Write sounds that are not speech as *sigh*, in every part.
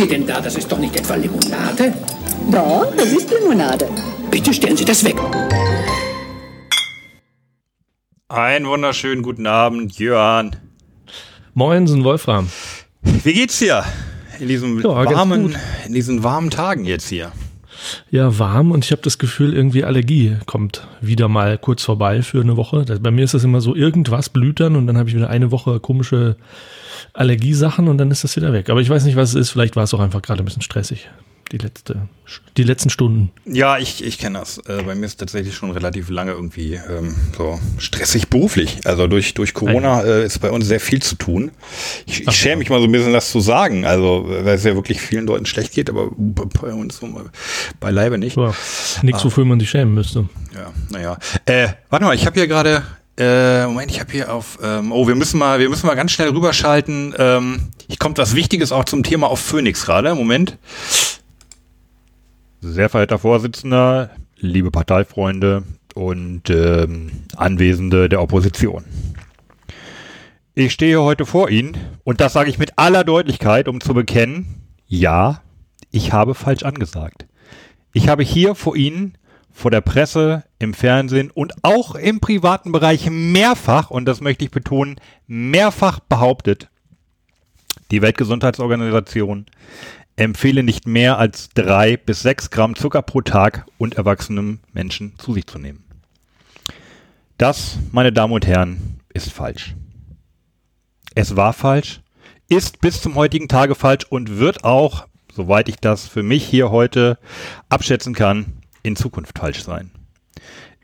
Sie denn da? Das ist doch nicht etwa Limonade? Doch, das ist Limonade. Bitte stellen Sie das weg. Einen wunderschönen guten Abend, Jörn. Moinsen, Wolfram. Wie geht's dir? In diesen, Ja, warmen, in diesen warmen Tagen jetzt hier. Ja, warm und ich habe das Gefühl, irgendwie Allergie kommt wieder mal kurz vorbei für eine Woche. Bei mir ist das immer so, irgendwas blüht dann und dann habe ich wieder eine Woche komische Allergiesachen und dann ist das wieder weg. Aber ich weiß nicht, was es ist. Vielleicht war es auch einfach gerade ein bisschen stressig. Die, letzte, die letzten Stunden. Ja, ich, ich kenne das. Äh, bei mir ist tatsächlich schon relativ lange irgendwie ähm, so stressig beruflich. Also durch, durch Corona äh, ist bei uns sehr viel zu tun. Ich, ich schäme mich mal so ein bisschen, das zu sagen. Also, weil es ja wirklich vielen Leuten schlecht geht, aber bei uns beileibe nicht. Ja, nichts, wofür man sich schämen müsste. Ja, naja. Äh, warte mal, ich habe hier gerade, äh, Moment, ich habe hier auf, ähm, oh, wir müssen mal, wir müssen mal ganz schnell rüberschalten. Ähm, hier kommt was Wichtiges auch zum Thema auf Phoenix gerade. Moment. Sehr verehrter Vorsitzender, liebe Parteifreunde und ähm, Anwesende der Opposition. Ich stehe heute vor Ihnen und das sage ich mit aller Deutlichkeit, um zu bekennen, ja, ich habe falsch angesagt. Ich habe hier vor Ihnen, vor der Presse, im Fernsehen und auch im privaten Bereich mehrfach, und das möchte ich betonen, mehrfach behauptet, die Weltgesundheitsorganisation empfehle nicht mehr als drei bis sechs Gramm Zucker pro Tag und erwachsenem Menschen zu sich zu nehmen. Das, meine Damen und Herren, ist falsch. Es war falsch, ist bis zum heutigen Tage falsch und wird auch, soweit ich das für mich hier heute abschätzen kann, in Zukunft falsch sein.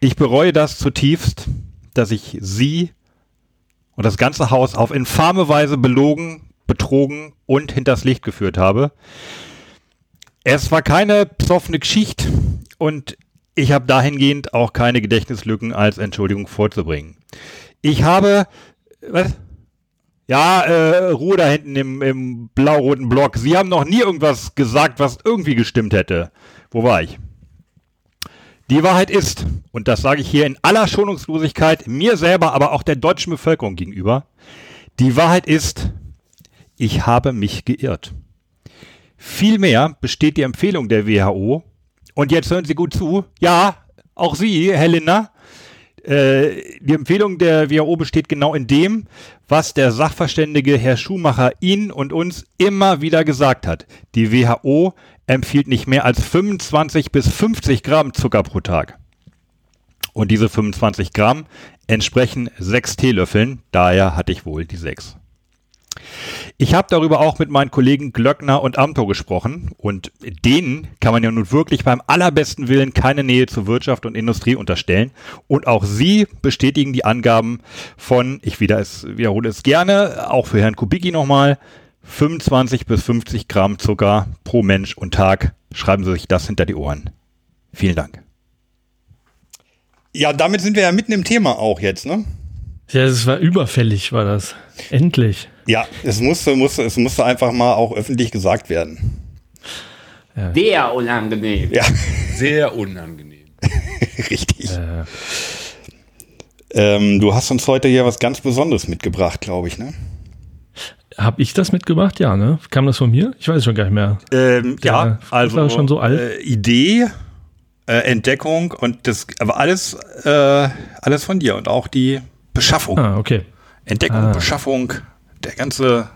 Ich bereue das zutiefst, dass ich Sie und das ganze Haus auf infame Weise belogen, betrogen und hinters Licht geführt habe. Es war keine psoffene Geschichte und ich habe dahingehend auch keine Gedächtnislücken als Entschuldigung vorzubringen. Ich habe, was? Ja, äh, Ruhe da hinten im, im blau-roten Block. Sie haben noch nie irgendwas gesagt, was irgendwie gestimmt hätte. Wo war ich? Die Wahrheit ist, und das sage ich hier in aller Schonungslosigkeit, mir selber, aber auch der deutschen Bevölkerung gegenüber, die Wahrheit ist, ich habe mich geirrt. Vielmehr besteht die Empfehlung der WHO, und jetzt hören Sie gut zu, ja, auch Sie, Herr Lindner, äh, die Empfehlung der WHO besteht genau in dem, was der Sachverständige Herr Schumacher Ihnen und uns immer wieder gesagt hat. Die WHO empfiehlt nicht mehr als 25 bis 50 Gramm Zucker pro Tag. Und diese 25 Gramm entsprechen sechs Teelöffeln, daher hatte ich wohl die sechs. Ich habe darüber auch mit meinen Kollegen Glöckner und Amthor gesprochen und denen kann man ja nun wirklich beim allerbesten Willen keine Nähe zur Wirtschaft und Industrie unterstellen. Und auch sie bestätigen die Angaben von, ich wieder es, wiederhole es gerne, auch für Herrn Kubicki nochmal, 25 bis 50 Gramm Zucker pro Mensch und Tag. Schreiben Sie sich das hinter die Ohren. Vielen Dank. Ja, damit sind wir ja mitten im Thema auch jetzt, ne? Ja, es war überfällig, war das. Endlich. Ja, es musste, musste, es musste einfach mal auch öffentlich gesagt werden. Sehr unangenehm. Ja, Sehr unangenehm. *laughs* richtig. Äh, Ähm, du hast uns heute hier was ganz Besonderes mitgebracht, glaube ich, ne? Hab ich das mitgebracht? Ja, ne? Kam das von mir? Ich weiß schon gar nicht mehr. Ähm, Ja, also war schon so alt. Äh, Idee, äh, Entdeckung und das, aber alles, äh, alles von dir und auch die Beschaffung, Ah, okay. Entdeckung, Ah. Beschaffung, der ganze.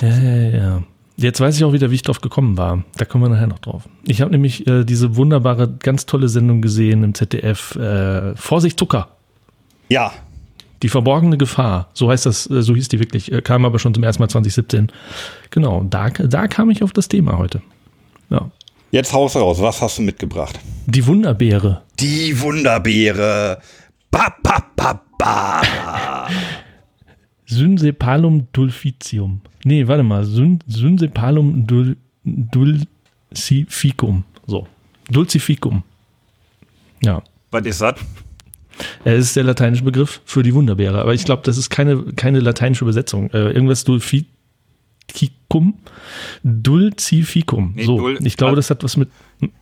Ja, ja, ja. Jetzt weiß ich auch wieder, wie ich drauf gekommen war. Da kommen wir nachher noch drauf. Ich habe nämlich äh, diese wunderbare, ganz tolle Sendung gesehen im ZDF. Äh, Vorsicht Zucker. Ja, Die verborgene Gefahr. So heißt das, äh, so hieß die wirklich. Äh, kam aber schon zum ersten Mal 2017. Genau, da, da kam ich auf das Thema heute. Ja. jetzt haus raus. Was hast du mitgebracht? Die Wunderbeere. Die Wunderbeere. Ba, ba, ba, ba. Synsepalum dulficium. Nee, warte mal. Syn Synsepalum dul dulcificum. So. Dulcificum. Ja. Was ist das? Es ist der lateinische Begriff für die Wunderbeere. Aber ich glaube, das ist keine, keine lateinische Übersetzung. Äh, irgendwas dulficum. Dulcificum. Nee, so. dul- ich glaube, das hat was mit.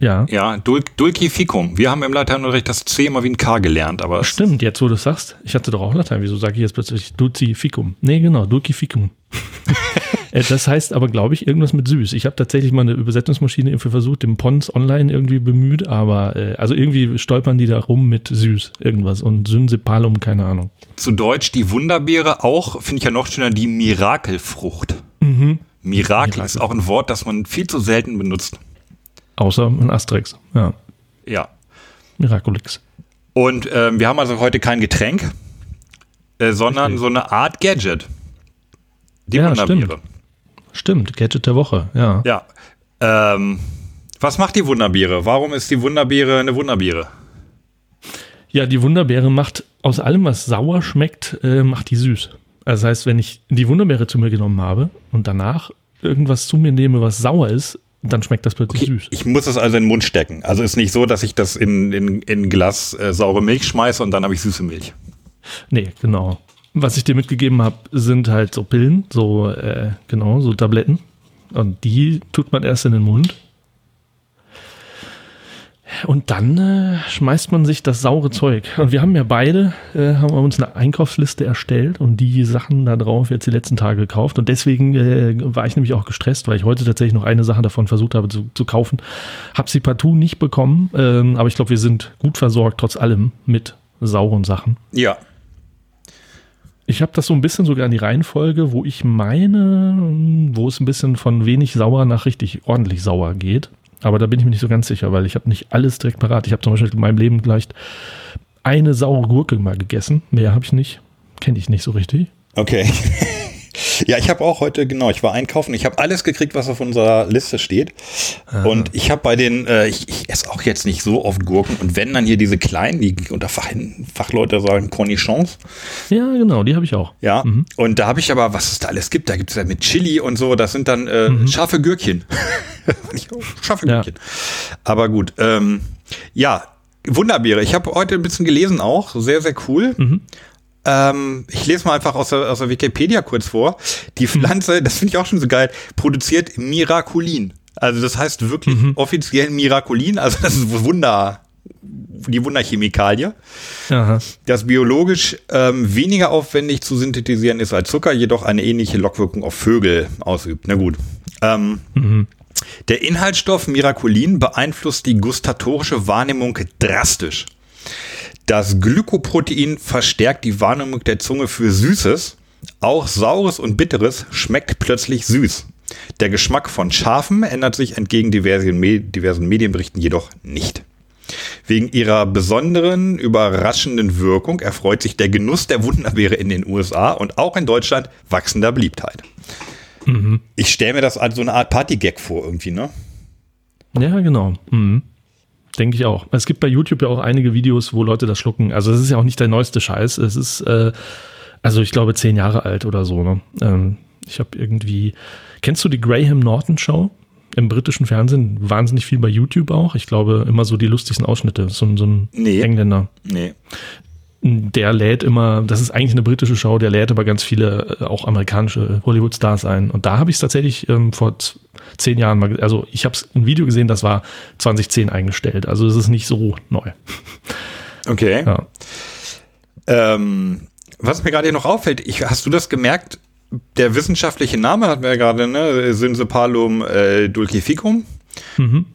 Ja. Ja, Dul Dulcificum. Wir haben im Lateinunterricht das C immer wie ein K gelernt, aber Stimmt, jetzt wo du es sagst. Ich hatte doch auch Latein. Wieso sage ich jetzt plötzlich Dulcificum? Nee, genau, Dulcificum. *laughs* Äh, Das heißt aber, glaube ich, irgendwas mit süß. Ich habe tatsächlich mal eine Übersetzungsmaschine irgendwie versucht, dem Pons online irgendwie bemüht, aber äh, also irgendwie stolpern die da rum mit süß irgendwas und Synsepalum, keine Ahnung. Zu Deutsch die Wunderbeere, auch, finde ich ja noch schöner, die Mirakelfrucht. Mirakel ist auch ein Wort, das man viel zu selten benutzt. Außer ein Asterix. Ja. Ja. Miraculix. Und ähm, wir haben also heute kein Getränk, äh, sondern Richtig. so eine Art Gadget. Die Ja, Wunderbeere. Stimmt, Gadget der Woche, ja. Ja. Ähm, was macht die Wunderbeere? Warum ist die Wunderbeere eine Wunderbeere? Ja, die Wunderbeere macht aus allem, was sauer schmeckt, äh, macht die süß. Also das heißt, wenn ich die Wunderbeere zu mir genommen habe und danach irgendwas zu mir nehme, was sauer ist, dann schmeckt das plötzlich süß. Ich muss es also in den Mund stecken. Also ist nicht so, dass ich das in, in, in ein Glas äh, saure Milch schmeiße und dann habe ich süße Milch. Nee, genau. Was ich dir mitgegeben habe, sind halt so Pillen, so, äh, genau, so Tabletten. Und die tut man erst in den Mund. Und dann äh, schmeißt man sich das saure Zeug. Und wir haben ja beide, äh, haben wir uns eine Einkaufsliste erstellt und die Sachen da drauf jetzt die letzten Tage gekauft. Und deswegen äh, war ich nämlich auch gestresst, weil ich heute tatsächlich noch eine Sache davon versucht habe zu, zu kaufen. Hab sie partout nicht bekommen, ähm, aber ich glaube, wir sind gut versorgt, trotz allem, mit sauren Sachen. Ja. Ich habe das so ein bisschen sogar in die Reihenfolge, wo ich meine, wo es ein bisschen von wenig sauer nach richtig ordentlich sauer geht. Aber da bin ich mir nicht so ganz sicher, weil ich habe nicht alles direkt parat. Ich habe zum Beispiel in meinem Leben vielleicht eine saure Gurke mal gegessen. Mehr habe ich nicht. Kenne ich nicht so richtig. Okay. *laughs* ja, ich habe auch heute, genau, ich war einkaufen. Ich habe alles gekriegt, was auf unserer Liste steht. Und ich habe bei den, äh, ich, ich esse auch jetzt nicht so oft Gurken. Und wenn dann hier diese kleinen, die unter Fach, Fachleute sagen Cornichons. Ja, genau, die habe ich auch. Ja. Und da habe ich aber, was es da alles gibt, da gibt es ja mit Chili und so, das sind dann äh, scharfe Gürkchen. *laughs* scharfe Ja. Gürkchen. Aber gut. Ähm, ja, Wunderbeere. Ich habe heute ein bisschen gelesen auch. Sehr, sehr cool. Ähm, ich lese mal einfach aus der, aus der Wikipedia kurz vor. Die Pflanze, *laughs* das finde ich auch schon so geil, produziert Miraculin. Also das heißt wirklich offiziell Miraculin, also das ist Wunder, die Wunderchemikalie Aha. das biologisch ähm, weniger aufwendig zu synthetisieren ist als Zucker, jedoch eine ähnliche Lockwirkung auf Vögel ausübt. Na gut. Ähm, Der Inhaltsstoff Miraculin beeinflusst die gustatorische Wahrnehmung drastisch. Das Glykoprotein verstärkt die Wahrnehmung der Zunge für Süßes. Auch Saures und Bitteres schmeckt plötzlich süß. Der Geschmack von Scharfen ändert sich entgegen diversen, diversen Medienberichten jedoch nicht. Wegen ihrer besonderen, überraschenden Wirkung erfreut sich der Genuss der Wunderbeere in den USA und auch in Deutschland wachsender Beliebtheit. Ich stelle mir das als so eine Art Partygag vor irgendwie, ne? Ja, genau. Mhm. Denke ich auch. Es gibt bei YouTube ja auch einige Videos, wo Leute das schlucken. Also es ist ja auch nicht der neueste Scheiß. Es ist, äh, also ich glaube, zehn Jahre alt oder so. Ne? Ähm, ich habe irgendwie, kennst du die Graham Norton Show? Im britischen Fernsehen wahnsinnig viel bei YouTube auch. Ich glaube, immer so die lustigsten Ausschnitte. So, ein- so ein Nee. Engländer. Nee. Der lädt immer, das ist eigentlich eine britische Show, der lädt aber ganz viele äh, auch amerikanische Hollywood-Stars ein. Und da habe ich es tatsächlich ähm, vor zehn Jahren mal, also ich habe ein Video gesehen, das war 2010 eingestellt. Also es ist nicht so neu. *laughs* Okay. Ja. Ähm, was mir gerade hier noch auffällt, ich, hast du das gemerkt? Der wissenschaftliche Name wir ja gerade, ne? Synsepalum äh, dulcificum.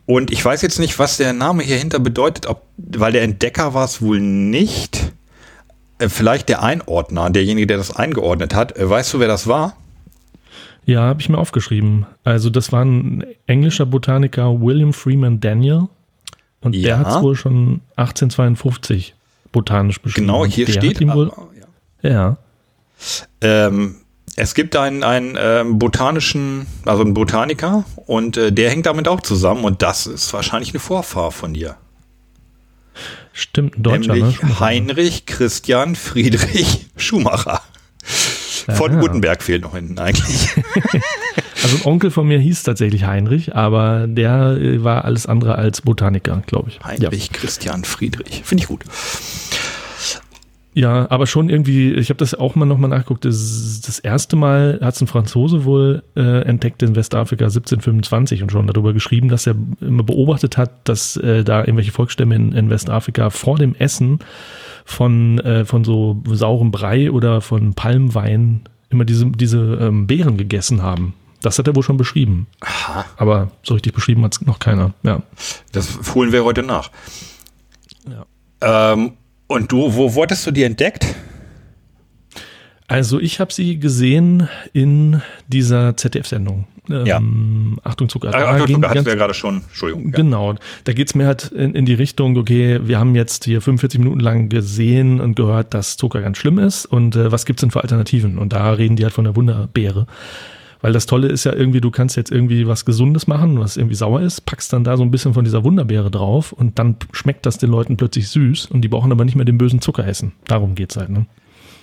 Und ich weiß jetzt nicht, was der Name hier hinter bedeutet, ob, weil der Entdecker war es wohl nicht. Äh, vielleicht der Einordner, derjenige, der das eingeordnet hat. Äh, weißt du, wer das war? Ja, habe ich mir aufgeschrieben. Also das war ein englischer Botaniker, William Freeman Daniel. Und Ja. der hat es wohl schon 1852 botanisch beschrieben. Genau, hier der steht. Ihm wohl, aber, ja. ja, Ähm, es gibt einen, einen ähm, botanischen, also einen Botaniker und äh, der hängt damit auch zusammen und das ist wahrscheinlich eine Vorfahr von dir. Stimmt, ein Deutscher, nämlich ne? Heinrich Christian Friedrich Schumacher. Von Ja. Gutenberg fehlt noch hinten eigentlich. *laughs* Also ein Onkel von mir hieß tatsächlich Heinrich, aber der äh, war alles andere als Botaniker, glaube ich. Heinrich Christian Friedrich. Finde ich gut. Ja. aber schon irgendwie, ich habe das auch mal nochmal nachgeguckt, das, das erste Mal hat es ein Franzose wohl äh, entdeckt in Westafrika 1725 und schon darüber geschrieben, dass er immer beobachtet hat, dass äh, da irgendwelche Volksstämme in, in Westafrika vor dem Essen von, äh, von so saurem Brei oder von Palmwein immer diese, diese ähm, Beeren gegessen haben. Das hat er wohl schon beschrieben. Aha. Aber so richtig beschrieben hat es noch keiner. Ja. Das holen wir heute nach. Ja. Ähm, und du, wo wurdest du die entdeckt? Also ich habe sie gesehen in dieser ZDF-Sendung. Ähm, Ja. Achtung Zucker. Ach, Da ach, ging du hast ganz- du ja gerade schon. Entschuldigung. Ja. Genau, da geht's mir halt in, in die Richtung, okay, wir haben jetzt hier 45 Minuten lang gesehen und gehört, dass Zucker ganz schlimm ist und äh, was gibt's denn für Alternativen? Und da reden die halt von der Wunderbeere. Weil das Tolle ist ja irgendwie, du kannst jetzt irgendwie was Gesundes machen, was irgendwie sauer ist, packst dann da so ein bisschen von dieser Wunderbeere drauf und dann schmeckt das den Leuten plötzlich süß und die brauchen aber nicht mehr den bösen Zucker essen. Darum geht's halt, ne?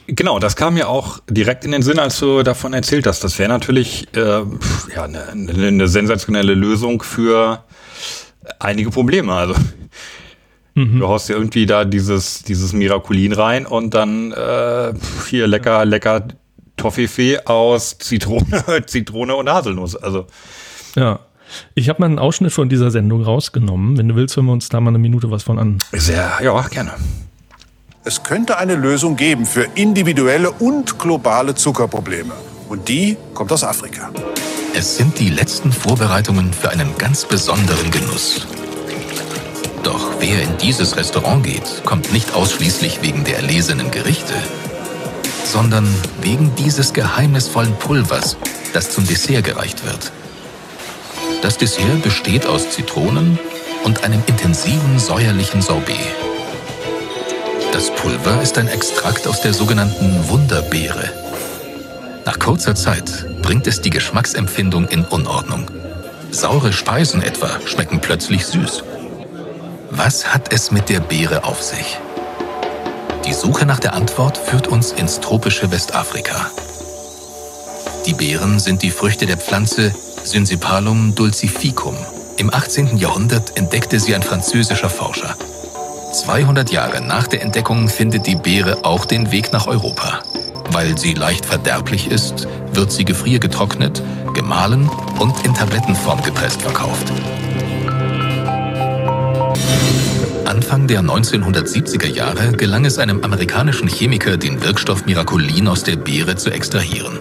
Genau, das kam mir auch direkt in den Sinn, als du davon erzählt hast. Das wäre natürlich äh, ja, eine, eine eine sensationelle Lösung für einige Probleme. Also du haust ja irgendwie da dieses, dieses Miraculin rein und dann äh, hier lecker, lecker Toffifee aus Zitrone, *laughs* Zitrone und Haselnuss. Also Ja. Ich habe mal einen Ausschnitt von dieser Sendung rausgenommen. Wenn du willst, hören wir uns da mal eine Minute was von an. sehr, ja, gerne. Es könnte eine Lösung geben für individuelle und globale Zuckerprobleme. Und die kommt aus Afrika. Es sind die letzten Vorbereitungen für einen ganz besonderen Genuss. Doch wer in dieses Restaurant geht, kommt nicht ausschließlich wegen der erlesenen Gerichte, sondern wegen dieses geheimnisvollen Pulvers, das zum Dessert gereicht wird. Das Dessert besteht aus Zitronen und einem intensiven säuerlichen Sorbet. Das Pulver ist ein Extrakt aus der sogenannten Wunderbeere. Nach kurzer Zeit bringt es die Geschmacksempfindung in Unordnung. Saure Speisen etwa schmecken plötzlich süß. Was hat es mit der Beere auf sich? Die Suche nach der Antwort führt uns ins tropische Westafrika. Die Beeren sind die Früchte der Pflanze Synsipalum dulcificum. Im 18. Jahrhundert entdeckte sie ein französischer Forscher. 200 Jahre nach der Entdeckung findet die Beere auch den Weg nach Europa. Weil sie leicht verderblich ist, wird sie gefriergetrocknet, gemahlen und in Tablettenform gepresst verkauft. Anfang der 1970er Jahre gelang es einem amerikanischen Chemiker, den Wirkstoff Miraculin aus der Beere zu extrahieren.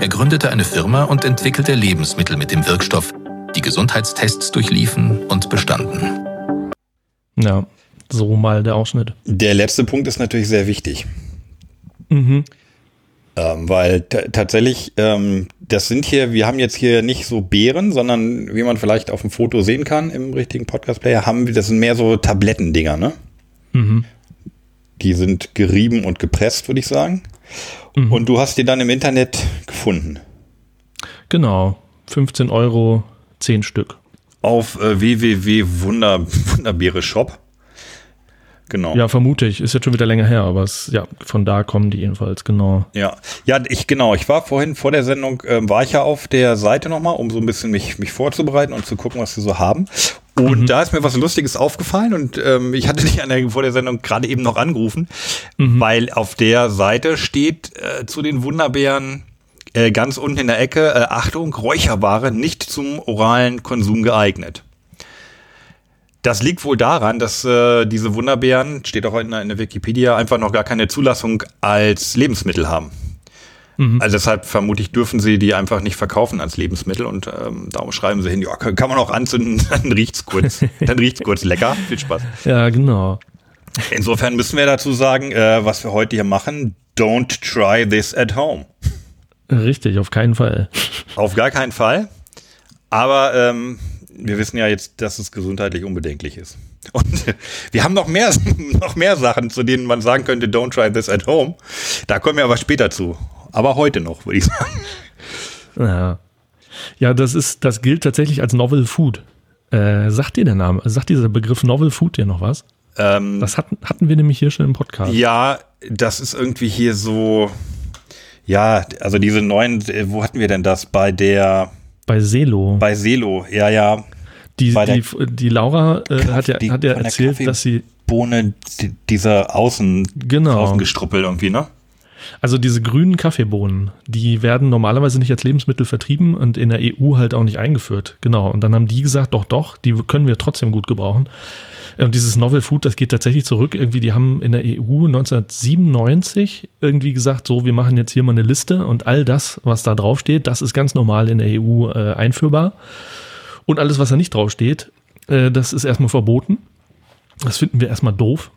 Er gründete eine Firma und entwickelte Lebensmittel mit dem Wirkstoff, die Gesundheitstests durchliefen und bestanden. Ja, so mal der Ausschnitt. Der letzte Punkt ist natürlich sehr wichtig. Mhm. Ähm, weil ta- tatsächlich, ähm, das sind hier, wir haben jetzt hier nicht so Beeren, sondern wie man vielleicht auf dem Foto sehen kann im richtigen Podcast-Player, haben wir, das sind mehr so Tablettendinger, ne? Mhm. Die sind gerieben und gepresst, würde ich sagen. Mhm. Und du hast die dann im Internet gefunden. Genau. 15 Euro, 10 Stück. Auf äh, www.wunderbeere *laughs* Shop. Genau. Ja, vermute ich. Ist jetzt schon wieder länger her, aber es, ja, von da kommen die jedenfalls, genau. Ja, ja, ich genau. Ich war vorhin vor der Sendung, ähm, war ich ja auf der Seite nochmal, um so ein bisschen mich, mich vorzubereiten und zu gucken, was sie so haben. Und da ist mir was Lustiges aufgefallen und ähm, ich hatte dich an der, vor der Sendung gerade eben noch angerufen, weil auf der Seite steht äh, zu den Wunderbeeren äh, ganz unten in der Ecke, äh, Achtung, Räucherware nicht zum oralen Konsum geeignet. Das liegt wohl daran, dass äh, diese Wunderbeeren, steht auch der, in der Wikipedia, einfach noch gar keine Zulassung als Lebensmittel haben. Also deshalb vermutlich dürfen sie die einfach nicht verkaufen als Lebensmittel und ähm, darum schreiben sie hin, ja, kann, kann man auch anzünden, *laughs* dann riecht's kurz, dann riecht's kurz lecker, viel Spaß. Ja, genau. Insofern müssen wir dazu sagen, äh, was wir heute hier machen, don't try this at home. Richtig, auf keinen Fall. Auf gar keinen Fall. Aber ähm, wir wissen ja jetzt, dass es gesundheitlich unbedenklich ist. Und *laughs* wir haben noch mehr, *laughs* noch mehr Sachen, zu denen man sagen könnte, don't try this at home. Da kommen wir aber später zu. Aber heute noch, würde ich sagen. Ja. Ja, das ist, das gilt tatsächlich als Novel Food. Äh, sagt dir der Name, sagt dieser Begriff Novel Food dir noch was? Ähm, Das hatten, hatten wir nämlich hier schon im Podcast. ja, das ist irgendwie hier so. Ja, also diese neuen, äh, wo hatten wir denn das? Bei der, Bei Selo. bei Selo, ja, ja. die, bei der- die, die Laura äh, hat ja, die- hat ja erzählt, dass sie, Bohne, die, dieser Außen, Genau. Außengestruppel irgendwie, ne? Also diese grünen Kaffeebohnen, die werden normalerweise nicht als Lebensmittel vertrieben und in der EU halt auch nicht eingeführt. Genau. Und dann haben die gesagt, doch, doch, die können wir trotzdem gut gebrauchen. Und dieses Novel Food, das geht tatsächlich zurück. Irgendwie, die haben in der EU 1997 irgendwie gesagt, so, wir machen jetzt hier mal eine Liste und all das, was da draufsteht, das ist ganz normal in der EU äh, einführbar. Und alles, was da nicht draufsteht, äh, das ist erstmal verboten. Das finden wir erstmal doof.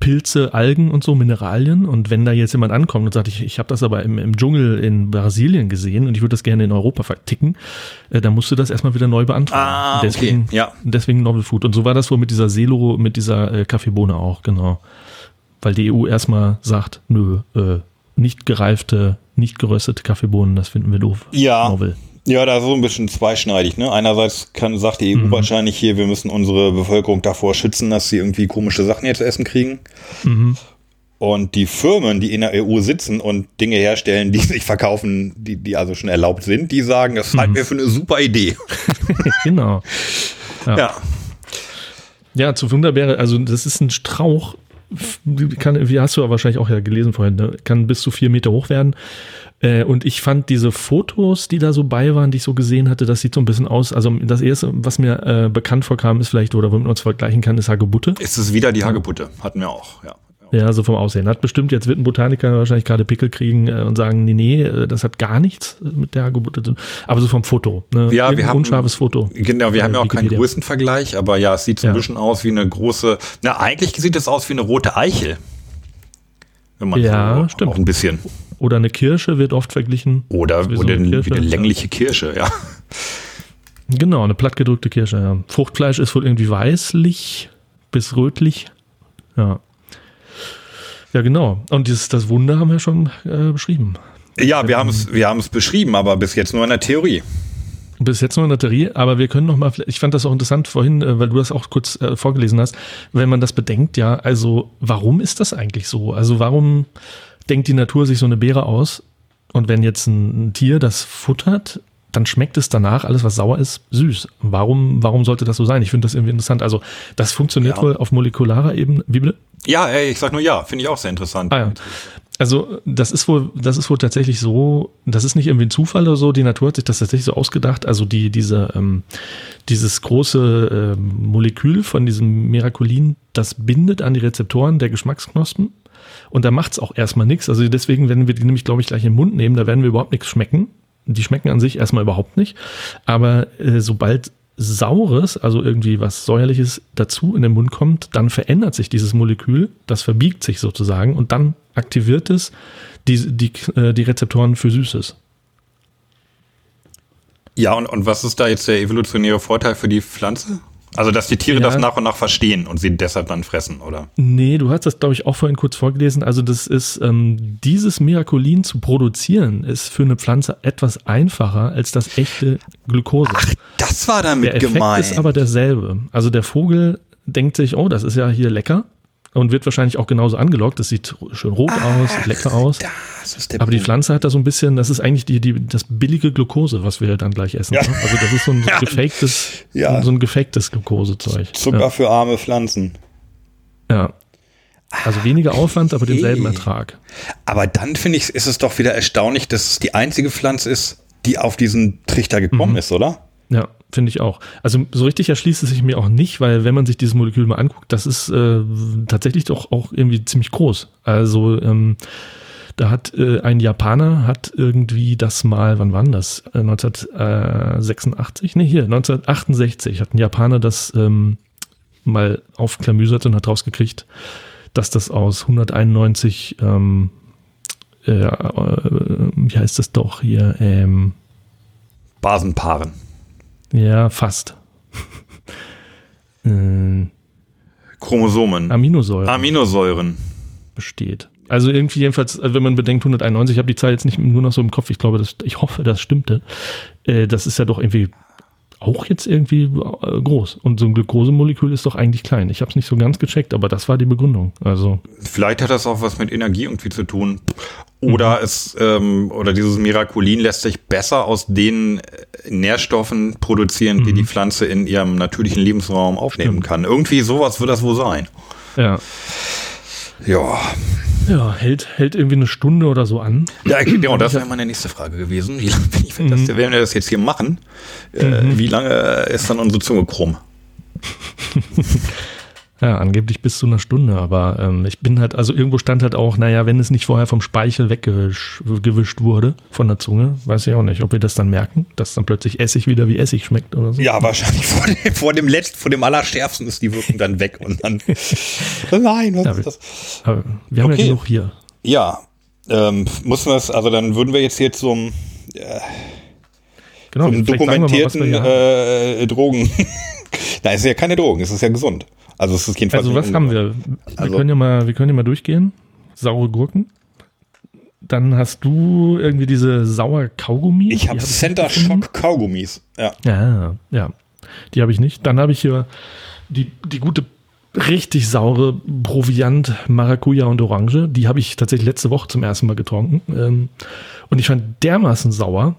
Pilze, Algen und so, Mineralien. Und wenn da jetzt jemand ankommt und sagt, ich, ich habe das aber im, im Dschungel in Brasilien gesehen und ich würde das gerne in Europa verticken, äh, dann musst du das erstmal wieder neu beantragen. Ah, deswegen, okay, ja. deswegen Novel Food. Und so war das wohl mit dieser Selo, mit dieser äh, Kaffeebohne auch, genau. Weil die EU erstmal sagt, nö, äh, nicht gereifte, nicht geröstete Kaffeebohnen, das finden wir doof. Ja. Novel. Ja, da ist so ein bisschen zweischneidig. Ne? Einerseits kann, sagt die EU Mhm. wahrscheinlich hier, wir müssen unsere Bevölkerung davor schützen, dass sie irgendwie komische Sachen hier zu essen kriegen. Mhm. Und die Firmen, die in der EU sitzen und Dinge herstellen, die *laughs* sich verkaufen, die, die also schon erlaubt sind, die sagen, das halten wir für eine super Idee. *laughs* genau. Ja. Ja, zu Wunderbeere, also das ist ein Strauch, kann, wie hast du ja wahrscheinlich auch ja gelesen vorhin, ne? kann bis zu vier Meter hoch werden. Äh, und ich fand diese Fotos, die da so bei waren, die ich so gesehen hatte, das sieht so ein bisschen aus. Also das erste, was mir äh, bekannt vorkam, ist vielleicht, oder womit man es vergleichen kann, ist Hagebutte. Ist es wieder die Hagebutte? Hatten wir auch, ja. Ja, so vom Aussehen. Hat bestimmt, jetzt wird ein Botaniker wahrscheinlich gerade Pickel kriegen äh, und sagen, nee, nee, äh, das hat gar nichts mit der Hagebutte zu tun. Aber so vom Foto. Ne? Ja, wir Irgendein haben unscharfes Foto. Genau, wir Äh, haben ja auch keinen Wikipedia. Größenvergleich, aber ja, es sieht so ein Ja. bisschen aus wie eine große. Na, eigentlich sieht es aus wie eine rote Eichel. Ja, so stimmt. auch ein bisschen. Oder eine Kirsche wird oft verglichen. Oder, Wie so oder eine wie Kirsche, eine ja. längliche Kirsche, ja. Genau, eine plattgedrückte Kirsche. Ja. Fruchtfleisch ist wohl irgendwie weißlich bis rötlich. Ja. Ja, genau. Und dieses, das Wunder haben wir schon äh, beschrieben. Ja, wir haben es, wir haben es beschrieben, aber bis jetzt nur in der Theorie. Bis jetzt nur in der Theorie, aber wir können noch mal, ich fand das auch interessant vorhin, äh, weil du das auch kurz äh, vorgelesen hast, wenn man das bedenkt, ja, also warum ist das eigentlich so? Also warum denkt die Natur sich so eine Beere aus und wenn jetzt ein, ein Tier das futtert, dann schmeckt es danach, alles was sauer ist, süß. Warum, warum sollte das so sein? Ich finde das irgendwie interessant. Also das funktioniert Ja. wohl auf molekularer Ebene. Wie bitte? Ja, ey, ich sag nur ja, finde ich auch sehr interessant. Ah ja. Also das ist wohl, das ist wohl tatsächlich so, das ist nicht irgendwie ein Zufall oder so, die Natur hat sich das tatsächlich so ausgedacht. Also die, diese, ähm, dieses große ähm, Molekül von diesem Miraculin, das bindet an die Rezeptoren der Geschmacksknospen und da macht's auch erstmal nichts. Also deswegen, wenn wir die nämlich, glaube ich, gleich den Mund nehmen, da werden wir überhaupt nichts schmecken. Die schmecken an sich erstmal überhaupt nicht. Aber äh, sobald Saures, also irgendwie was Säuerliches dazu in den Mund kommt, dann verändert sich dieses Molekül, das verbiegt sich sozusagen und dann aktiviert es die, die, äh, die Rezeptoren für Süßes. Ja, und, und was ist da jetzt der evolutionäre Vorteil für die Pflanze? Also, dass die Tiere Ja. das nach und nach verstehen und sie deshalb dann fressen, oder? Nee, du hast das, glaube ich, auch vorhin kurz vorgelesen. Also das ist, ähm, dieses Miraculin zu produzieren, ist für eine Pflanze etwas einfacher als das echte Glukose. Das war damit der Effekt gemeint. ist aber derselbe. Also der Vogel denkt sich, oh, das ist ja hier lecker und wird wahrscheinlich auch genauso angelockt. Das sieht schön rot aus, sieht lecker aus. Aber die. Pflanze hat da so ein bisschen, das ist eigentlich die, die, das billige Glukose, was wir dann gleich essen. Ja. Ne? Also das ist so ein *laughs* gefaktes, Ja. so ein gefaktes Glukosezeug. Zucker Ja. für arme Pflanzen. ja. Also weniger Aufwand, aber denselben Okay. Ertrag. Aber dann finde ich, ist es doch wieder erstaunlich, dass es die einzige Pflanze ist, die auf diesen Trichter gekommen Mhm. ist, oder? Ja, finde ich auch. Also so richtig erschließt es sich mir auch nicht, weil wenn man sich dieses Molekül mal anguckt, das ist äh, tatsächlich doch auch irgendwie ziemlich groß. Also ähm, da hat äh, ein Japaner hat irgendwie das mal, wann war das? Äh, 1986? Nee, hier, 1968 hat ein Japaner das ähm, mal aufklamüsert und hat rausgekriegt, dass das aus 191 ähm, äh, äh, wie heißt das doch hier? Ähm, Basenpaaren. Ja, fast. *laughs* äh, Chromosomen. Aminosäuren Aminosäuren. besteht. Also irgendwie jedenfalls, also wenn man bedenkt 191, ich habe die Zahl jetzt nicht nur noch so im Kopf, ich glaube, das, ich hoffe, das stimmte. Äh, das ist ja doch irgendwie auch jetzt irgendwie äh, groß. Und so ein Glukosemolekül ist doch eigentlich klein. Ich habe es nicht so ganz gecheckt, aber das war die Begründung. Also Vielleicht hat das auch was mit Energie irgendwie zu tun. Oder es, ähm, oder dieses Miraculin lässt sich besser aus den äh, Nährstoffen produzieren, die die Pflanze in ihrem natürlichen Lebensraum aufnehmen Stimmt. kann. Irgendwie sowas wird das wohl sein. ja, Ja. Ja, hält, hält irgendwie eine Stunde oder so an. Ja, genau, das wäre meine nächste Frage gewesen. Wie lange, ich Mhm. das, wenn wir das jetzt hier machen, äh, wie lange ist dann unsere Zunge krumm? *laughs* Ja, angeblich bis zu einer Stunde, aber ähm, ich bin halt, also irgendwo stand halt auch, naja, wenn es nicht vorher vom Speichel weggewischt wurde von der Zunge, weiß ich auch nicht, ob wir das dann merken, dass dann plötzlich Essig wieder wie Essig schmeckt oder so. Ja, wahrscheinlich vor dem, vor dem letzten, vor dem Allerschärfsten ist die Wirkung dann weg und dann. *laughs* Nein, was Ja, ist das? Aber wir haben Okay. ja genug hier. Ja, ähm, müssen wir es, also dann würden wir jetzt hier zum, Genau, zum mal, dokumentierten haben. äh, Drogen. *laughs* Nein, es ist ja keine Drogen, es ist ja gesund. Also es ist jedenfalls Also was haben wir? Wir Also- können ja mal, wir können ja mal durchgehen. Saure Gurken. Dann hast du irgendwie diese sauer Kaugummi. Ich habe Center Shock Kaugummis. Ja. Ja, ja. Die habe ich nicht. Dann habe ich hier die, die gute, richtig saure Proviant Maracuja und Orange. Die habe ich tatsächlich letzte Woche zum ersten Mal getrunken. Ähm, und ich fand dermaßen sauer.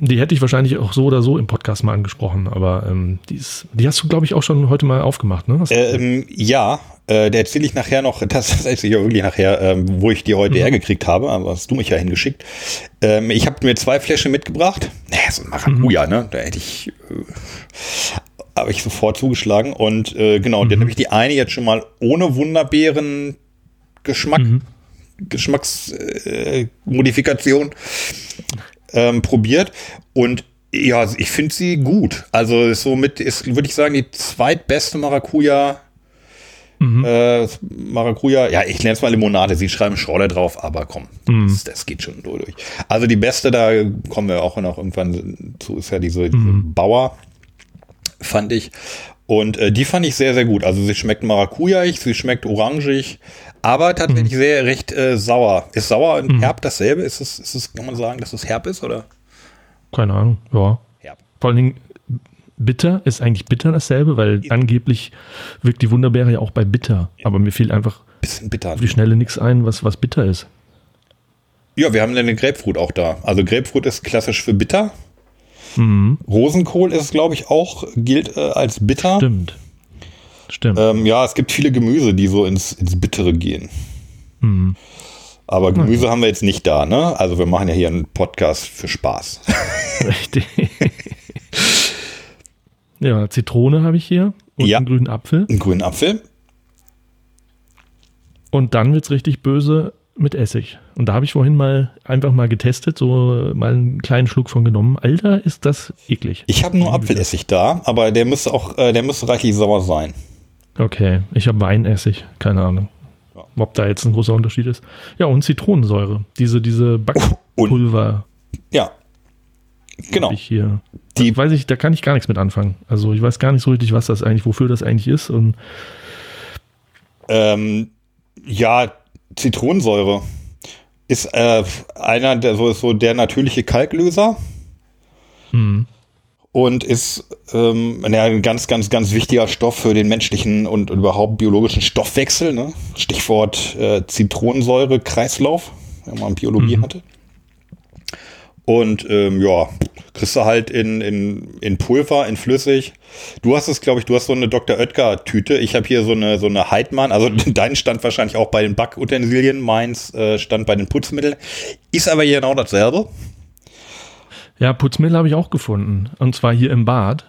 Die hätte ich wahrscheinlich auch so oder so im Podcast mal angesprochen, aber ähm, die, ist, die hast du, glaube ich, auch schon heute mal aufgemacht, ne? Ähm, ja, äh, der erzähle ich nachher noch, *laughs* das erzähle ich ja wirklich nachher, ähm, wo ich die heute hergekriegt habe, aber hast du mich ja hingeschickt. Ähm, ich habe mir zwei Fläschchen mitgebracht. Naja, so ein Maracuja, ne? Da hätte ich, äh, habe ich sofort zugeschlagen. Und äh, genau, dann habe ich die eine jetzt schon mal ohne Wunderbeeren Geschmack, Geschmacksmodifikation äh, ähm, probiert. Und ja, ich finde sie gut. Also somit ist, würde ich sagen, die zweitbeste Maracuja. Äh, Maracuja, ja, ich nenne es mal Limonade. Sie schreiben Schorle drauf, aber komm, das, das geht schon durch. Also die beste, da kommen wir auch noch irgendwann zu, ist ja diese, diese Bauer, fand ich. Und äh, die fand ich sehr, sehr gut. Also sie schmeckt maracujaig, sie schmeckt orangig, aber tatsächlich sehr recht äh, sauer. Ist sauer und herb dasselbe? Ist es, ist es, kann man sagen, dass es herb ist oder? Keine Ahnung, ja. Herb. Vor allen Dingen bitter ist eigentlich bitter dasselbe, weil angeblich wirkt die Wunderbeere ja auch bei bitter. Aber mir fiel einfach Bisschen bitter. auf die Schnelle nichts ein, was, was bitter ist. Ja, wir haben eine Grapefruit auch da. Also Grapefruit ist klassisch für bitter. Mhm. Rosenkohl ist, glaube ich, auch, gilt äh, als bitter. Stimmt. Stimmt. Ähm, ja, es gibt viele Gemüse, die so ins, ins Bittere gehen. Mhm. Aber Gemüse haben wir jetzt nicht da, ne? Also wir machen ja hier einen Podcast für Spaß. *laughs* Richtig. ja, Zitrone habe ich hier und Ja. einen grünen Apfel. Einen grünen Apfel. Und dann wird's richtig böse mit Essig. Und da habe ich vorhin mal einfach mal getestet, so mal einen kleinen Schluck von genommen. Alter, ist das eklig. Ich habe nur Apfelessig da, aber der müsste auch, äh, der müsste reichlich sauer sein. Okay, ich habe Weinessig, keine Ahnung. Ja. Ob da jetzt ein großer Unterschied ist. Ja, und Zitronensäure. Diese, diese Backpulver Ja. Genau. ich hier. Die- weiß ich, da kann ich gar nichts mit anfangen. Also ich weiß gar nicht so richtig, was das eigentlich, wofür das eigentlich ist. Und Ähm, ja, Zitronensäure ist äh, einer der so, so der natürliche Kalklöser hm, und ist ähm, ja, ein ganz, ganz, ganz wichtiger Stoff für den menschlichen und überhaupt biologischen Stoffwechsel. Ne? Stichwort äh, Zitronensäure-Kreislauf, wenn man Biologie hatte. Und ähm, ja, kriegst du halt in, in, in Pulver, in flüssig. Du hast es, glaube ich, du hast so eine Dr. Oetker-Tüte. Ich habe hier so eine, so eine Heidmann. Also *laughs* dein stand wahrscheinlich auch bei den Backutensilien, meins äh, stand bei den Putzmitteln. Ist aber genau dasselbe. Ja, Putzmittel habe ich auch gefunden. Und zwar hier im Bad.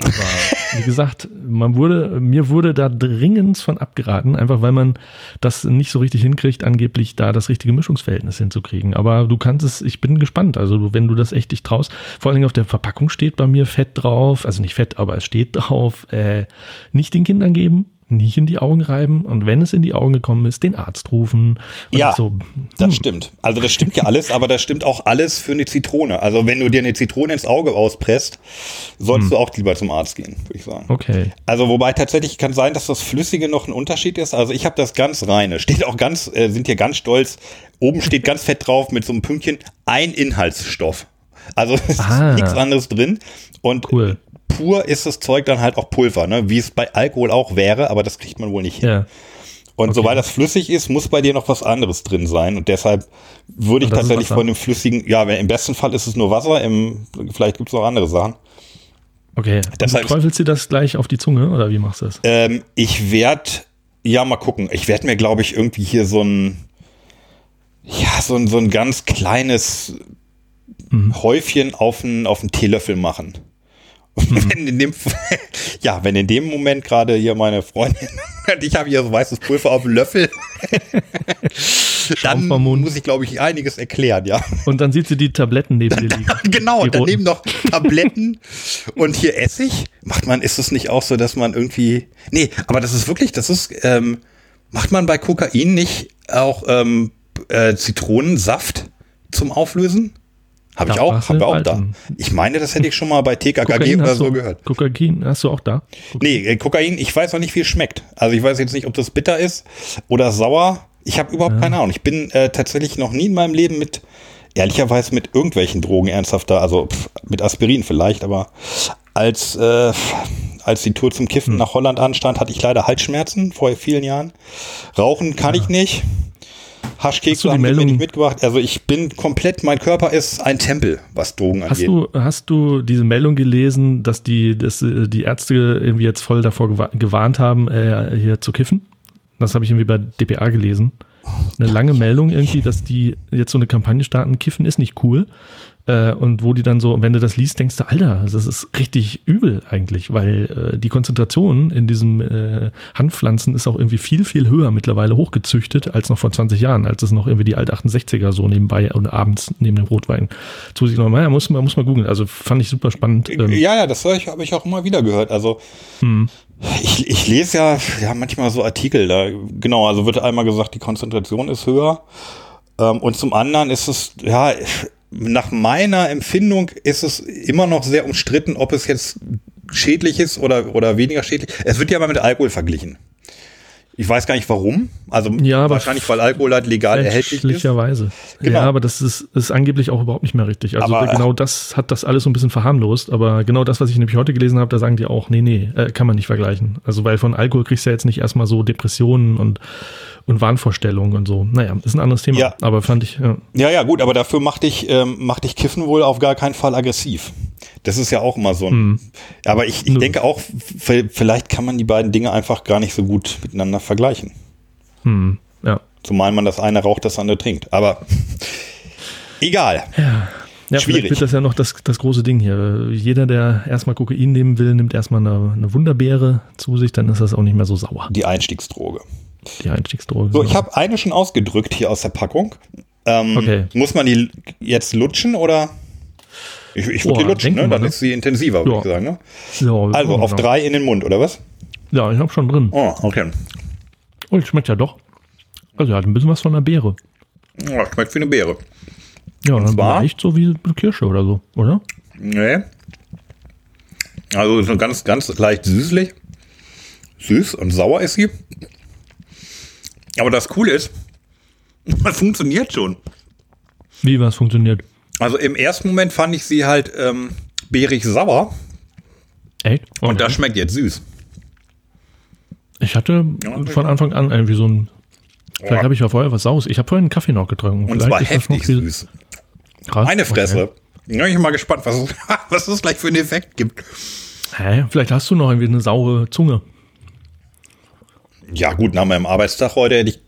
Aber *laughs* wie gesagt, man wurde, mir wurde da dringend von abgeraten, einfach weil man das nicht so richtig hinkriegt, angeblich da das richtige Mischungsverhältnis hinzukriegen. Aber du kannst es, ich bin gespannt. Also wenn du das echt dich traust, vor allen Dingen auf der Verpackung steht bei mir Fett drauf, also nicht Fett, aber es steht drauf, äh, nicht den Kindern geben, nicht in die Augen reiben und wenn es in die Augen gekommen ist, den Arzt rufen. Ja, so, Das stimmt. Also das stimmt ja alles, aber das stimmt auch alles für eine Zitrone. Also wenn du dir eine Zitrone ins Auge auspresst, solltest du auch lieber zum Arzt gehen, würde ich sagen. okay. Also wobei tatsächlich kann sein, dass das Flüssige noch ein Unterschied ist. Also ich habe das ganz reine. Steht auch ganz, äh, sind hier ganz stolz. Oben steht ganz fett drauf mit so einem Pünktchen ein Inhaltsstoff. Also *laughs* es Ah. ist nichts anderes drin. Und Cool. pur ist das Zeug dann halt auch Pulver, ne? wie es bei Alkohol auch wäre, aber das kriegt man wohl nicht hin. Ja. Und sobald das flüssig ist, muss bei dir noch was anderes drin sein. Und deshalb würde ich tatsächlich von dem flüssigen, ja, im besten Fall ist es nur Wasser, im, vielleicht gibt es noch andere Sachen. Okay. Deshalb- Und du träufelst dir das gleich auf die Zunge oder wie machst du das? Ähm, ich werde, ja, mal gucken. Ich werde mir, glaube ich, irgendwie hier so ein, ja, so ein, so ein ganz kleines Häufchen auf einen, auf einen Teelöffel machen. Und wenn in dem, *laughs* ja, wenn in dem Moment gerade hier meine Freundin, *laughs* ich habe hier so weißes Pulver auf dem Löffel, *laughs* dann muss ich, glaube ich, einiges erklären, ja. Und dann sieht sie die Tabletten neben dir liegen. genau, Die daneben noch Tabletten und hier Essig. Macht man, ist es nicht auch so, dass man irgendwie, nee, aber das ist wirklich, das ist, ähm, macht man bei Kokain nicht auch ähm, äh, Zitronensaft zum Auflösen? Habe ich auch, haben wir auch da. Ich meine, das hätte ich schon mal bei TKKG Kokain oder so du, gehört. Kokain hast du auch da? Nee, äh, Kokain, ich weiß noch nicht, wie es schmeckt. Also ich weiß jetzt nicht, ob das bitter ist oder sauer. Ich habe überhaupt keine Ahnung. Ich bin äh, tatsächlich noch nie in meinem Leben mit, ehrlicherweise mit irgendwelchen Drogen ernsthafter, also pff, mit Aspirin vielleicht, aber als, äh, als die Tour zum Kiffen Hm. nach Holland anstand, hatte ich leider Halsschmerzen vor vielen Jahren. Rauchen kann ich nicht. Hast du Haschkekse die haben Meldung- nicht mitgebracht. Also ich bin komplett, mein Körper ist ein Tempel, was Drogen Hast angeht. du, hast du diese Meldung gelesen, dass die, dass äh, die Ärzte irgendwie jetzt voll davor gewa gewarnt haben, äh, hier zu kiffen? Das habe ich irgendwie bei DPA gelesen. Eine lange Meldung irgendwie, dass die jetzt so eine Kampagne starten, Kiffen ist nicht cool. Äh, und wo die dann so, wenn du das liest, denkst du, Alter, das ist richtig übel eigentlich, weil äh, die Konzentration in diesem äh, Handpflanzen ist auch irgendwie viel, viel höher mittlerweile hochgezüchtet als noch vor 20 Jahren, als es noch irgendwie die alt 68er so nebenbei und abends neben dem Rotwein zu sich genommen. Ja, muss man, muss man googeln. Also fand ich super spannend. Ähm, Ja, ja, das habe ich, ich auch immer wieder gehört. Also ich, ich lese ja, ja manchmal so Artikel. Da, genau, also wird einmal gesagt, die Konzentration ist höher. Ähm, und zum anderen ist es, ja, nach meiner Empfindung ist es immer noch sehr umstritten, ob es jetzt schädlich ist oder, oder weniger schädlich. Es wird ja immer mit Alkohol verglichen. Ich weiß gar nicht warum. Also Ja, wahrscheinlich, weil Alkohol halt legal erhältlich ist. Genau. Ja, aber das ist, ist angeblich auch überhaupt nicht mehr richtig. Also Aber- genau das hat das alles so ein bisschen verharmlost. Aber genau das, was ich nämlich heute gelesen habe, da sagen die auch, nee, nee, äh, kann man nicht vergleichen. Also weil von Alkohol kriegst du ja jetzt nicht erstmal so Depressionen und, und Wahnvorstellungen und so. Naja, ist ein anderes Thema. Ja. Aber fand ich, ja. Ja, ja, gut, aber dafür macht dich, ähm, macht dich Kiffen wohl auf gar keinen Fall aggressiv. Das ist ja auch immer so ein. Aber ich, ich denke auch, vielleicht kann man die beiden Dinge einfach gar nicht so gut miteinander vergleichen. Hm, ja. Zumal man das eine raucht, das andere trinkt. Aber *laughs* egal. Ja, Schwierig. vielleicht wird das ja noch das, das große Ding hier. Jeder, der erstmal Kokain nehmen will, nimmt erstmal eine, eine Wunderbeere zu sich, dann ist das auch nicht mehr so sauer, Die Einstiegsdroge. die Einstiegsdroge. So, ich habe eine schon ausgedrückt hier aus der Packung. Ähm, Okay. Muss man die jetzt lutschen oder? Ich, ich würde die lutschen, ne? Dann ne? ist sie intensiver, würde Ja. ich sagen. Ne? Ja, Also ja, auf genau. drei in den Mund, oder was? Ja, ich habe schon drin. Oh, okay. Und schmeckt ja doch. Also er hat ein bisschen was von einer Beere. Oh, schmeckt wie eine Beere. Ja, dann zwar? leicht so wie eine Kirsche oder so, oder? Nee. Also so ganz, ganz leicht süßlich. Süß und sauer ist sie. Aber das Coole ist, *laughs* das funktioniert schon. Wie was funktioniert? Also im ersten Moment fand ich sie halt ähm, beerig sauer Echt? und Okay. das schmeckt jetzt süß. ich hatte Ja, von Anfang an irgendwie so ein. Vielleicht Oh. habe ich ja vorher was saus. Ich habe vorhin einen Kaffee noch getrunken. Und zwar heftig süß. Krass. Meine Fresse. Okay. Ja, ich bin mal gespannt, was es, *laughs* was es gleich für einen Effekt gibt. Hä? Vielleicht hast du noch irgendwie eine saure Zunge. Ja, gut, nach meinem Arbeitstag heute hätte ich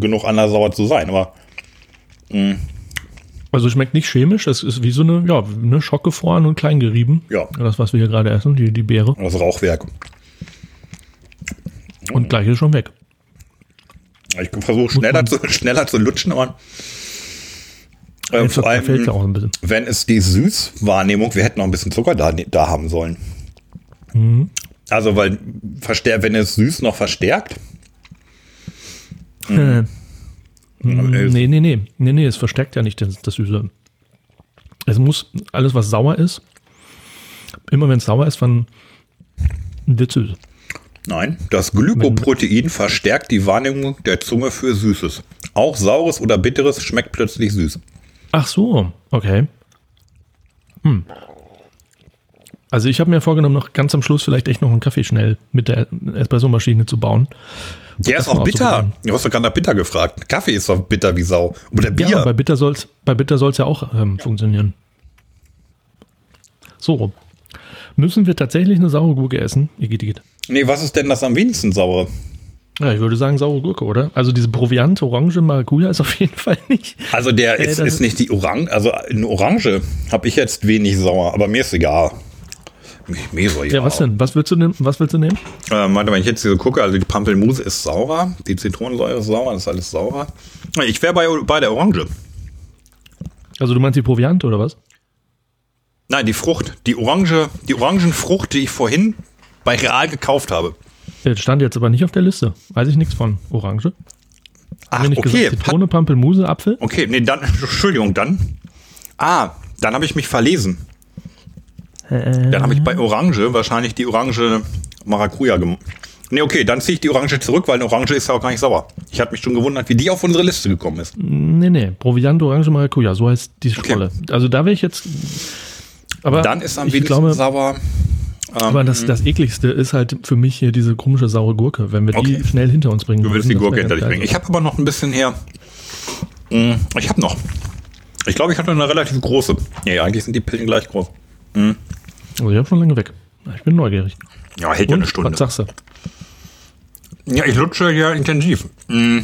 genug anders sauer zu sein, aber Also schmeckt nicht chemisch. Es ist wie so eine, ja, eine Schockgefroren und klein gerieben. Ja. Das, was wir hier gerade essen, die, die Beere. das Rauchwerk. Und gleich ist schon weg. Ich versuche schneller zu, *laughs* schneller zu lutschen, aber äh, vor allem, ja auch ein bisschen. wenn es die Süßwahrnehmung, wir hätten noch ein bisschen Zucker da, da haben sollen. Mhm. Also, weil wenn es süß noch verstärkt. Mm, *laughs* Nee, nee, nee. Nee, nee, es verstärkt ja nicht das, das Süße. Es muss, alles was sauer ist, immer wenn es sauer ist, dann wird süß. nein, das Glykoprotein verstärkt die Wahrnehmung der Zunge für Süßes. Auch saures oder bitteres schmeckt plötzlich süß. Ach so, okay. Hm. Also ich habe mir vorgenommen, noch ganz am Schluss vielleicht echt noch einen Kaffee schnell mit der Espresso-Maschine zu bauen. Der ist auch bitter. Du hast doch gerade nach bitter gefragt. Kaffee ist doch bitter wie Sau. Oder Bier. Ja, bei Bitter soll's, bei Bitter soll's ja auch ähm, funktionieren. So. Müssen wir tatsächlich eine saure Gurke essen? Igitt, igitt. nee, was ist denn das am wenigsten saure? Ja, ich würde sagen saure Gurke, oder? Also diese Proviant, Orange, Maracuja ist auf jeden *laughs* Fall nicht. Also der Äh, ist, ist nicht die Orange, also in Orange habe ich jetzt wenig sauer, aber mir ist egal. Doch egal. Ja, was denn? Was willst du nehmen? Was willst du nehmen? Äh, warte, wenn ich jetzt hier so gucke, also die Pampelmuse ist saurer, die Zitronensäure ist sauer, das ist alles saurer. Ich wäre bei, bei der Orange. Also du meinst die Proviant oder was? Nein, die Frucht, die Orange, die Orangenfrucht, die ich vorhin bei Real gekauft habe. Der stand jetzt aber nicht auf der Liste. Weiß ich nichts von. Orange. Ach, okay. gesagt Zitrone, Pampelmuse, Apfel? Okay, nee, dann, *laughs* Entschuldigung, dann. Ah, dann habe ich mich verlesen. Dann habe ich bei Orange wahrscheinlich die Orange Maracuja gemacht. Nee, okay, dann ziehe ich die Orange zurück, weil eine Orange ist ja auch gar nicht sauer. Ich hatte mich schon gewundert, wie die auf unsere Liste gekommen ist. Nee, nee. Proviant, Orange, Maracuja. So heißt die Scholle. Also da wäre ich jetzt. Aber Dann ist am wenigsten glaube, sauer. aber das, das ekligste ist halt für mich hier diese komische saure Gurke. Wenn wir Okay. die schnell hinter uns bringen Du willst würden, die Gurke hinter dich bringen. Ich habe aber noch ein bisschen her. Mm, Ich habe noch. Ich glaube, ich hatte eine relativ große. Ja, eigentlich sind die Pillen gleich groß. Also ich habe schon lange weg. Ich bin neugierig. Ja, hält ja Und, eine Stunde. was sagst du? Ja, ich lutsche ja intensiv. Mm.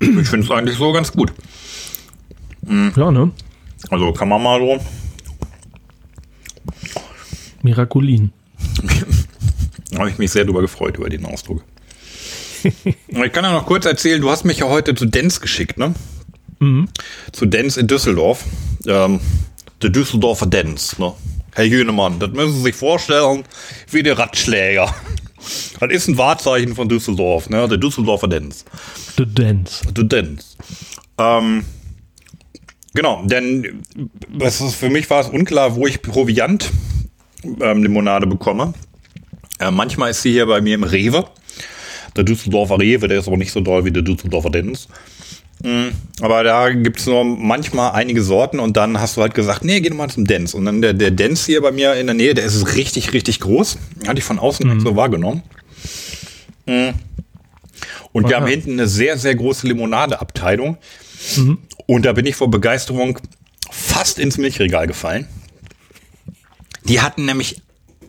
Ich finde es eigentlich so ganz gut. Ja, ne? Also kann man mal so. Miraculin. *laughs* Da habe ich mich sehr drüber gefreut, über den Ausdruck. *laughs* ich kann ja noch kurz erzählen, du hast mich ja heute zu Dens geschickt, ne? Zu Dens in Düsseldorf. Ähm, der Düsseldorfer Dens, ne? Herr Jünemann, das müssen Sie sich vorstellen wie der Ratschläger. Das ist ein Wahrzeichen von Düsseldorf, ne? Der Düsseldorfer Dens. The Dance. Du Dens. Ähm, genau, denn was ist, für mich war es unklar, wo ich Proviant ähm, Limonade bekomme. Äh, manchmal ist sie hier bei mir im Rewe. Der Düsseldorfer Rewe, der ist aber nicht so doll wie der Düsseldorfer Dens. Mm, Aber da gibt es nur manchmal einige Sorten und dann hast du halt gesagt, nee, geh mal zum Dens. Und dann der, der Dens hier bei mir in der Nähe, der ist richtig, richtig groß. Hatte ich von außen nicht so wahrgenommen. Mm. Und wir haben hinten eine sehr, sehr große Limonadeabteilung. Und da bin ich vor Begeisterung fast ins Milchregal gefallen. Die hatten nämlich,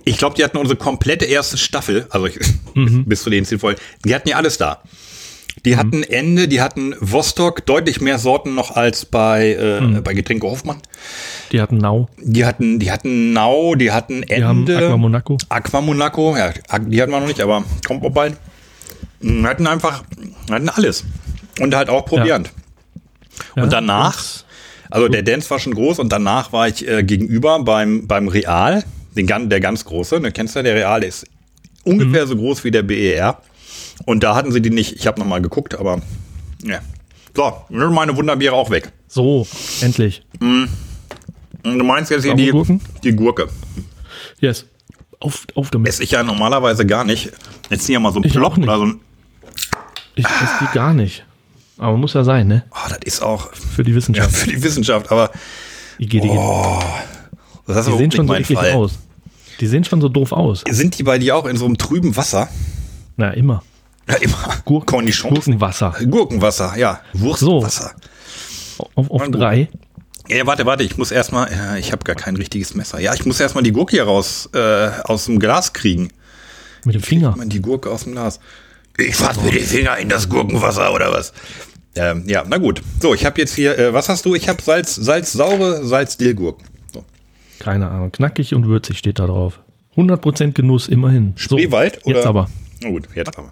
ich glaube, die hatten unsere komplette erste Staffel, also ich, *laughs* bis zu den zehn Folgen, die hatten ja alles da. Die hatten Ende, die hatten Vostok, deutlich mehr Sorten noch als bei, äh, bei Getränke Hoffmann. Die hatten Nau. Die hatten, die hatten Nau, die hatten Ende. Die haben Aqua Monaco. Aqua Monaco, ja, die hatten wir noch nicht, aber kommt auch bald. Wir hatten einfach, wir hatten alles. Und halt auch Proviant. Ja, und danach, also der Dance war schon groß und danach war ich äh, gegenüber beim, beim Real, den, der ganz große, ne, kennst du, der Real der ist ungefähr so groß wie der BER. Und da hatten sie die nicht, ich habe nochmal geguckt, aber ja. So, meine Wunderbiere auch weg. So, endlich. Und du meinst jetzt hier die, Gurken? die Gurke. Yes. Auf, auf damit. Esse ich ja normalerweise gar nicht. Jetzt hier mal so ein Ich Plop auch nicht. oder so ein. Ich esse die gar nicht. Aber muss ja sein, ne? Oh, das ist auch Für die ja, Wissenschaft. für die Wissenschaft, aber IGDG. das ist die sehen schon so eklig aus. Die sehen schon so doof aus. Sind die bei dir auch in so einem trüben Wasser? Na, immer. Ja, immer. Gurken- Cornichons. Gurkenwasser. Gurkenwasser, ja. Wurstwasser. Auf, auf Mann, drei. Ja, warte, warte, ich muss erstmal, ja, ich habe gar kein richtiges Messer. Ja, ich muss erstmal die Gurke hier raus äh, aus dem Glas kriegen. Mit dem Finger. Man die Gurke aus dem Glas. Ich fass mir die Finger in das Gurkenwasser oder was? Ähm, ja, na gut. So, ich habe jetzt hier, äh, was hast du? Ich habe Salz, Salz, saure Salz-Dill-Gurken. So. Keine Ahnung. Knackig und würzig steht da drauf. 100% Genuss, immerhin. So, Spreewald oder? Jetzt aber. Na gut, jetzt aber.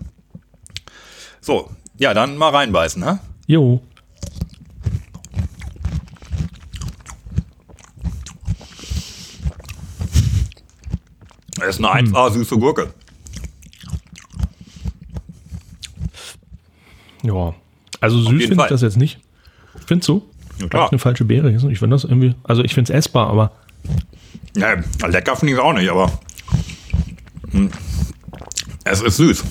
So, ja, dann mal reinbeißen, ne? Jo. Das ist eine 1A süße Gurke. Ja. Also süß finde ich das jetzt nicht. Findest du? Ja, klar. ich eine falsche Beere. Ich finde das irgendwie, also ich finde es essbar, aber Ja, lecker finde ich es auch nicht, aber hm, es ist süß.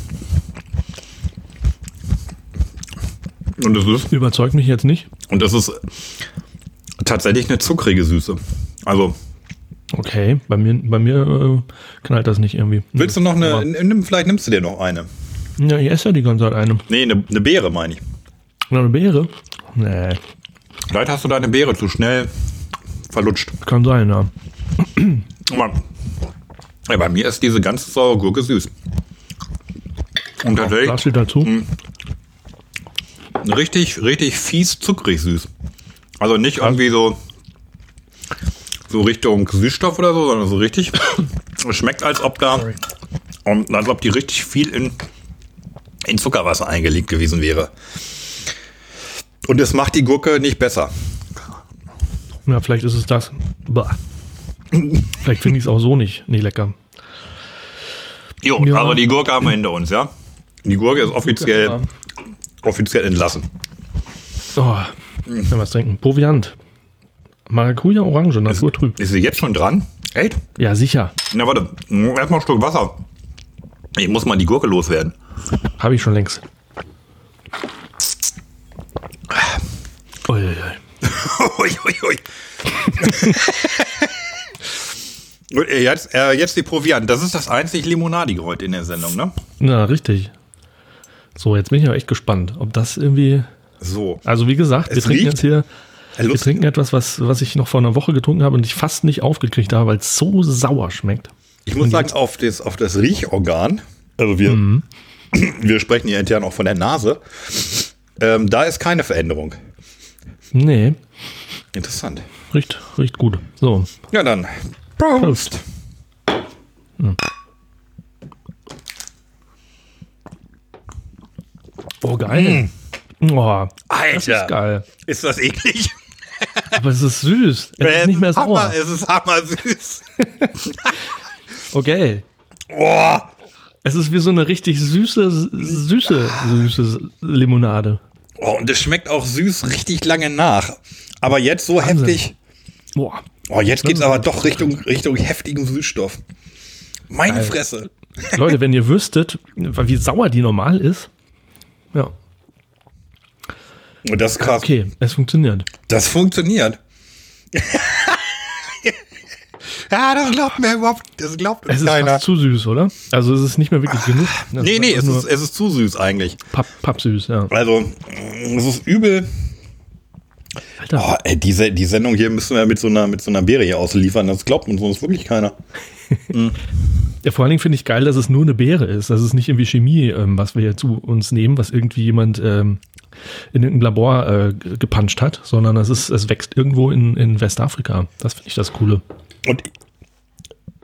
Und es ist, überzeugt mich jetzt nicht. und es ist tatsächlich eine zuckrige Süße. Also, Okay, bei mir, bei mir äh, knallt das nicht irgendwie. willst du noch eine, nimm, vielleicht nimmst du dir noch eine. Ja, ich esse ja die ganze Zeit eine. Nee, eine, eine Beere meine ich. Noch eine Beere? Nee, Vielleicht hast du deine Beere zu schnell verlutscht. kann sein, ja. Aber, ja, bei mir ist diese ganze saure Gurke süß. Und tatsächlich Glas steht dazu. Richtig, richtig fies zuckrig süß. Also nicht irgendwie so, so Richtung Süßstoff oder so, sondern so richtig. Es schmeckt, als ob da, um, als ob die richtig viel in, in Zuckerwasser eingelegt gewesen wäre. Und es macht die Gurke nicht besser. Ja, vielleicht ist es das. Bah. Vielleicht finde ich es auch so nicht, nicht lecker. Jo, Ja. aber die Gurke haben wir hinter uns, ja? Die Gurke ist offiziell, offiziell entlassen. Oh, wenn wir was trinken. Proviant. Maracuja, Orange, naturtrüb. Ist sie jetzt schon dran? Echt? Ja, sicher. Na warte, erstmal ein Stück Wasser. Ich muss mal die Gurke loswerden. Habe ich schon längst. Uiuiui. Ui, ui, ui. *laughs* *laughs* Gut, äh, jetzt, äh, jetzt die Proviant. Das ist das einzig Limonadige heute in der Sendung, ne? Na, richtig. So, jetzt bin ich aber echt gespannt, ob das irgendwie. So. Also, wie gesagt, wir Es trinken riecht- jetzt hier. Wir trinken etwas, was, was ich noch vor einer Woche getrunken habe und ich fast nicht aufgekriegt habe, weil es so sauer schmeckt. Ich muss sagen, auf das, auf das Riechorgan, also wir, *clears throat* wir sprechen hier intern auch von der Nase, ähm, da ist keine Veränderung. Nee, Interessant. riecht, riecht gut. So, Ja, dann. Prost. Oh geil. Oh, das Alter. ist geil. Ist das eklig? *laughs* Aber es ist süß. Es ist nicht mehr sauer. Hammer, es ist hammer süß. *laughs* Okay. Boah. Es ist wie so eine richtig süße, süße, süße Limonade. Oh, und es schmeckt auch süß richtig lange nach. Aber jetzt so heftig. Boah. Oh, jetzt geht's aber doch Richtung, Richtung heftigen Süßstoff. Meine Fresse. Leute, wenn ihr wüsstet, wie sauer die normal ist. Ja, Und das ist krass. okay, es funktioniert. Das funktioniert. *laughs* ja, das glaubt mir überhaupt, das glaubt Es ist keiner. fast zu süß, oder? Also es ist nicht mehr wirklich genug. Das Nee, nee, einfach es ist, es ist zu süß eigentlich. Papp, pappsüß, ja. Also, es ist übel. Alter, Oh, ey, diese, die Sendung hier müssen wir mit so einer, mit so einer Beere hier ausliefern. Das glaubt uns sonst wirklich keiner. *laughs* ja, vor allen Dingen finde ich geil, dass es nur eine Beere ist. Das ist nicht irgendwie Chemie, ähm, was wir hier zu uns nehmen, was irgendwie jemand ähm, in irgendeinem Labor äh, gepanscht hat, sondern es, ist, es wächst irgendwo in, in Westafrika. Das finde ich das Coole. Und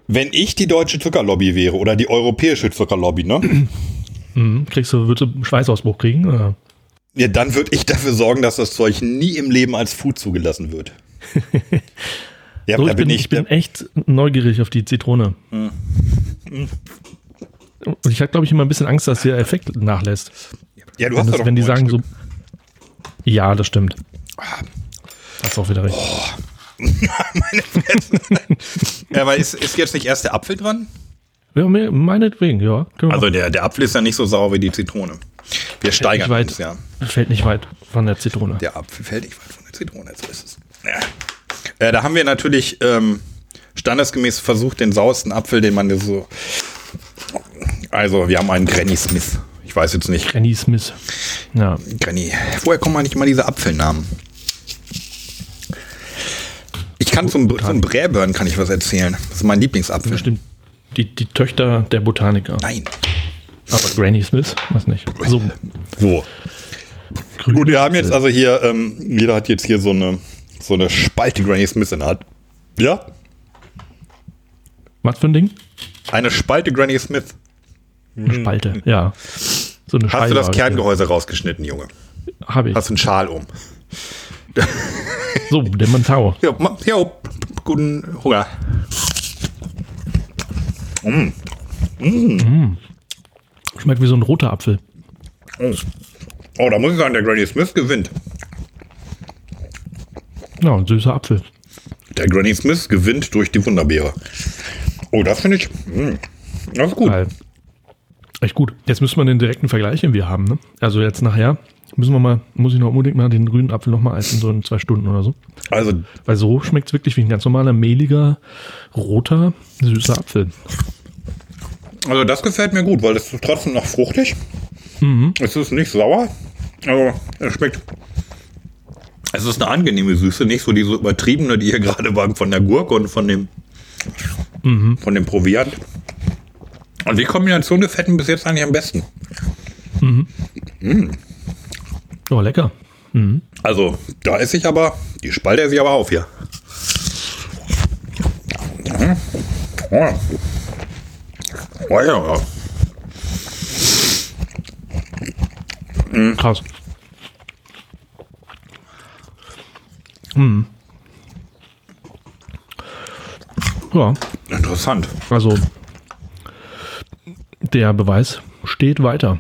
wenn ich die deutsche Zuckerlobby wäre oder die europäische Zuckerlobby, ne? *clears throat* Mhm. Kriegst du, würdest du einen Schweißausbruch kriegen? Oder? Ja, dann würde ich dafür sorgen, dass das Zeug nie im Leben als Food zugelassen wird. *laughs* ja, So, ich, bin, ich bin echt neugierig auf die Zitrone. Hm. Und ich habe, glaube ich, immer ein bisschen Angst, dass der Effekt nachlässt. ja, du Wenn, hast das, doch wenn die sagen so. Stück. Ja, das stimmt. Hast auch wieder recht. *laughs* Ja, aber ist, ist jetzt nicht erst der Apfel dran? Ja, me- meinetwegen, ja. Also der, der Apfel ist ja nicht so sauer wie die Zitrone. Wir steigern weit. uns, ja. Fällt nicht weit von der Zitrone. Der Apfel fällt nicht weit von der Zitrone, so ist es. Ja. Äh, da haben wir natürlich ähm, standesgemäß versucht, den sauersten Apfel, den man so. Also, wir haben einen Granny Smith. Ich weiß jetzt nicht. Granny Smith. Ja. Granny. Woher kommen eigentlich mal diese Apfelnamen? Ich kann zum, zum Bräburn kann ich was erzählen. Das ist mein Lieblingsapfel. Bestimmt die, die Töchter der Botaniker. Nein. Aber Granny Smith, weiß nicht. So, So. grün. Gut, wir haben jetzt also hier, ähm, jeder hat jetzt hier so eine, so eine Spalte Granny Smith in der Hand. Ja? Was für ein Ding? Eine Spalte Granny Smith. Eine Spalte, ja. So eine. Hast du das Kerngehäuse rausgeschnitten, Junge? Habe ich. Hast du einen Schal um? So, der Montau. Ja, ma- ja guten Hunger. Schmeckt wie so ein roter Apfel. Oh, da muss ich sagen, der Granny Smith gewinnt. Ja, ein süßer Apfel. Der Granny Smith gewinnt durch die Wunderbeere. Oh, das finde ich. Mh, das ist gut. Geil. Echt gut. Jetzt müssen wir den direkten Vergleich irgendwie haben. Ne? Also jetzt nachher müssen wir mal, muss ich noch unbedingt mal den grünen Apfel noch mal essen, so in zwei Stunden oder so. Also, Weil so schmeckt es wirklich wie ein ganz normaler, mehliger, roter, süßer Apfel. also das gefällt mir gut, weil es ist trotzdem noch fruchtig. Es ist nicht sauer. Also, es schmeckt. Es ist eine angenehme Süße, nicht so diese übertriebene, die hier gerade war von der Gurke und von dem, von dem Proviant. Und die Kombination gefällt mir bis jetzt eigentlich am besten. Oh, lecker. Also, da esse ich aber, die spalte er sich aber auf hier. Mhm. Oh. Oh ja. Krass. Hm. Ja, Interessant. also der Beweis steht weiter.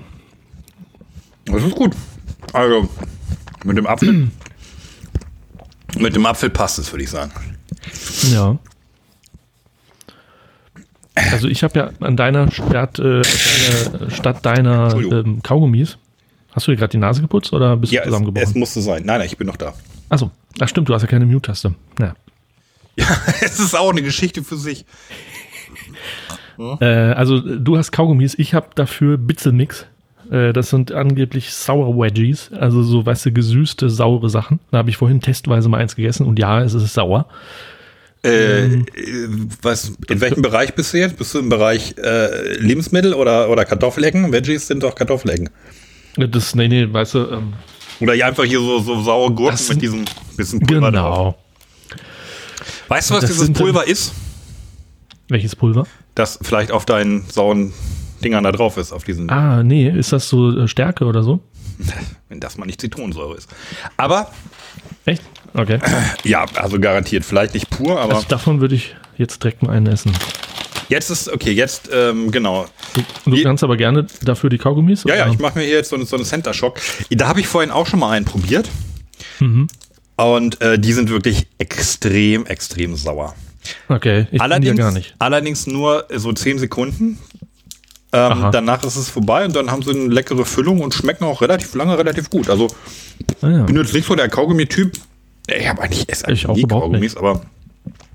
Das ist gut. Also, mit dem Apfel. *clears throat* mit dem Apfel passt es, würde ich sagen. Ja. Also ich habe ja an deiner Stadt, äh, äh, statt deiner ähm, Kaugummis, hast du dir gerade die Nase geputzt oder bist Ja, du es, es zusammengebrochen? musste sein. Nein, nein, ich bin noch da. Achso, ach stimmt, du hast ja keine Mute-Taste. Ja. Ja, *laughs* es ist auch eine Geschichte für sich. Äh, also du hast Kaugummis, ich habe dafür Bitzelmix. Äh, das sind angeblich Sour Wedgies, also so, weißt du, gesüßte, saure Sachen. Da habe ich vorhin testweise mal eins gegessen und ja, es ist sauer. Äh, äh, was, in welchem Bereich bist du jetzt? Bist du im Bereich äh, Lebensmittel oder, oder Kartoffelecken? Veggies sind doch Kartoffelecken. Das, nee, nee, weißt du, ähm, Oder hier einfach hier so, so saure Gurken sind- mit diesem bisschen Pulver drauf. genau. Weißt du, was Das dieses Pulver ist? Welches Pulver? Das vielleicht auf deinen sauren Dingern da drauf ist, auf diesen, Ah, nee, ist das so äh, Stärke oder so? *laughs* wenn das mal nicht Zitronensäure ist. Aber, Echt? Okay. *clears throat* ja, also garantiert, vielleicht nicht pur, aber Also davon würde ich jetzt direkt mal einen essen. Jetzt ist, okay, jetzt, ähm, genau. Du, du Je- kannst aber gerne dafür die Kaugummis? Ja, ja, oder? ich mache mir hier jetzt so, eine- so einen Center Shock. Da habe ich vorhin auch schon mal einen probiert. Mhm. Und äh, die sind wirklich extrem, extrem sauer. Okay, ich allerdings, ja gar nicht. allerdings nur so 10 Sekunden. Ähm, danach ist es vorbei und dann haben sie eine leckere Füllung und schmecken auch relativ lange relativ gut. Also Ah, ja. bin jetzt nicht so der Kaugummi-Typ. Ich habe eigentlich esse Ich eigentlich auch nie Kaugummis, aber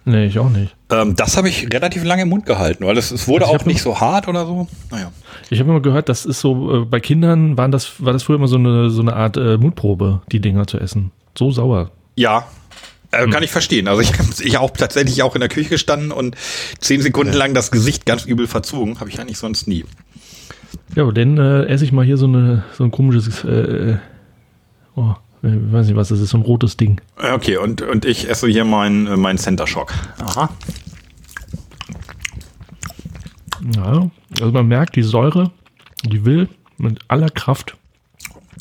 Nee, ich auch nicht. ähm, das habe ich relativ lange im Mund gehalten, weil es, es wurde Also auch nicht so hart oder so. Naja. Ich habe immer gehört, das ist so, äh, bei Kindern waren das, war das früher immer so eine, so eine Art äh, Mutprobe, die Dinger zu essen. So sauer. Ja. Äh, Hm. Kann ich verstehen. Also ich habe ich auch tatsächlich auch in der Küche gestanden und zehn Sekunden lang das Gesicht ganz übel verzogen. Habe ich eigentlich sonst nie. Ja, aber dann äh, esse ich mal hier so, eine, so ein komisches, äh, oh, ich weiß nicht, was das ist, so ein rotes Ding. Okay, und, und ich esse hier meinen äh, mein Center Shock. Aha. Ja, also man merkt, die Säure, die will mit aller Kraft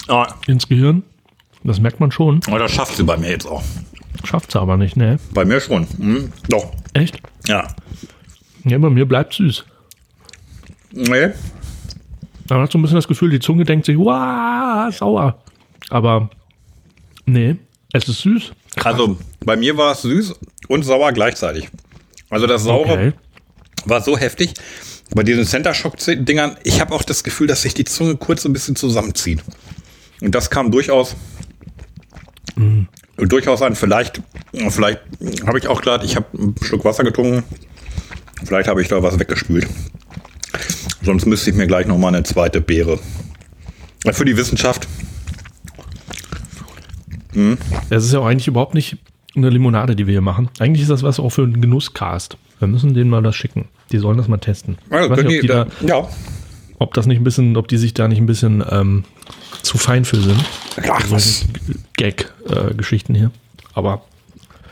Ah, ins Gehirn. Das merkt man schon. aber das schafft sie bei mir jetzt auch. Schafft sie aber nicht, ne? Bei mir schon. Hm, doch. Echt? Ja. Ja, bei mir bleibt süß. Nee. Man hat so ein bisschen das Gefühl, die Zunge denkt sich, wow, sauer. Aber nee, es ist süß. Also bei mir war es süß und sauer gleichzeitig. Also das Saure Okay. war so heftig. Bei diesen Center Shock-Dingern, ich habe auch das Gefühl, dass sich die Zunge kurz ein bisschen zusammenzieht. Und das kam durchaus, durchaus an. Vielleicht, vielleicht habe ich auch gerade, ich habe einen Schluck Wasser getrunken. Vielleicht habe ich da was weggespült. Sonst müsste ich mir gleich noch mal eine zweite Beere. Für die Wissenschaft. Es ist ja auch eigentlich überhaupt nicht eine Limonade, die wir hier machen. Eigentlich ist das was auch für einen Genusscast. Wir müssen denen mal das schicken. Die sollen das mal testen. Ja, ich weiß können nicht, ob, die, da, ja. ob das nicht ein bisschen, ob die sich da nicht ein bisschen ähm, zu fein für sind. Ach, was? Gag-Geschichten hier. Aber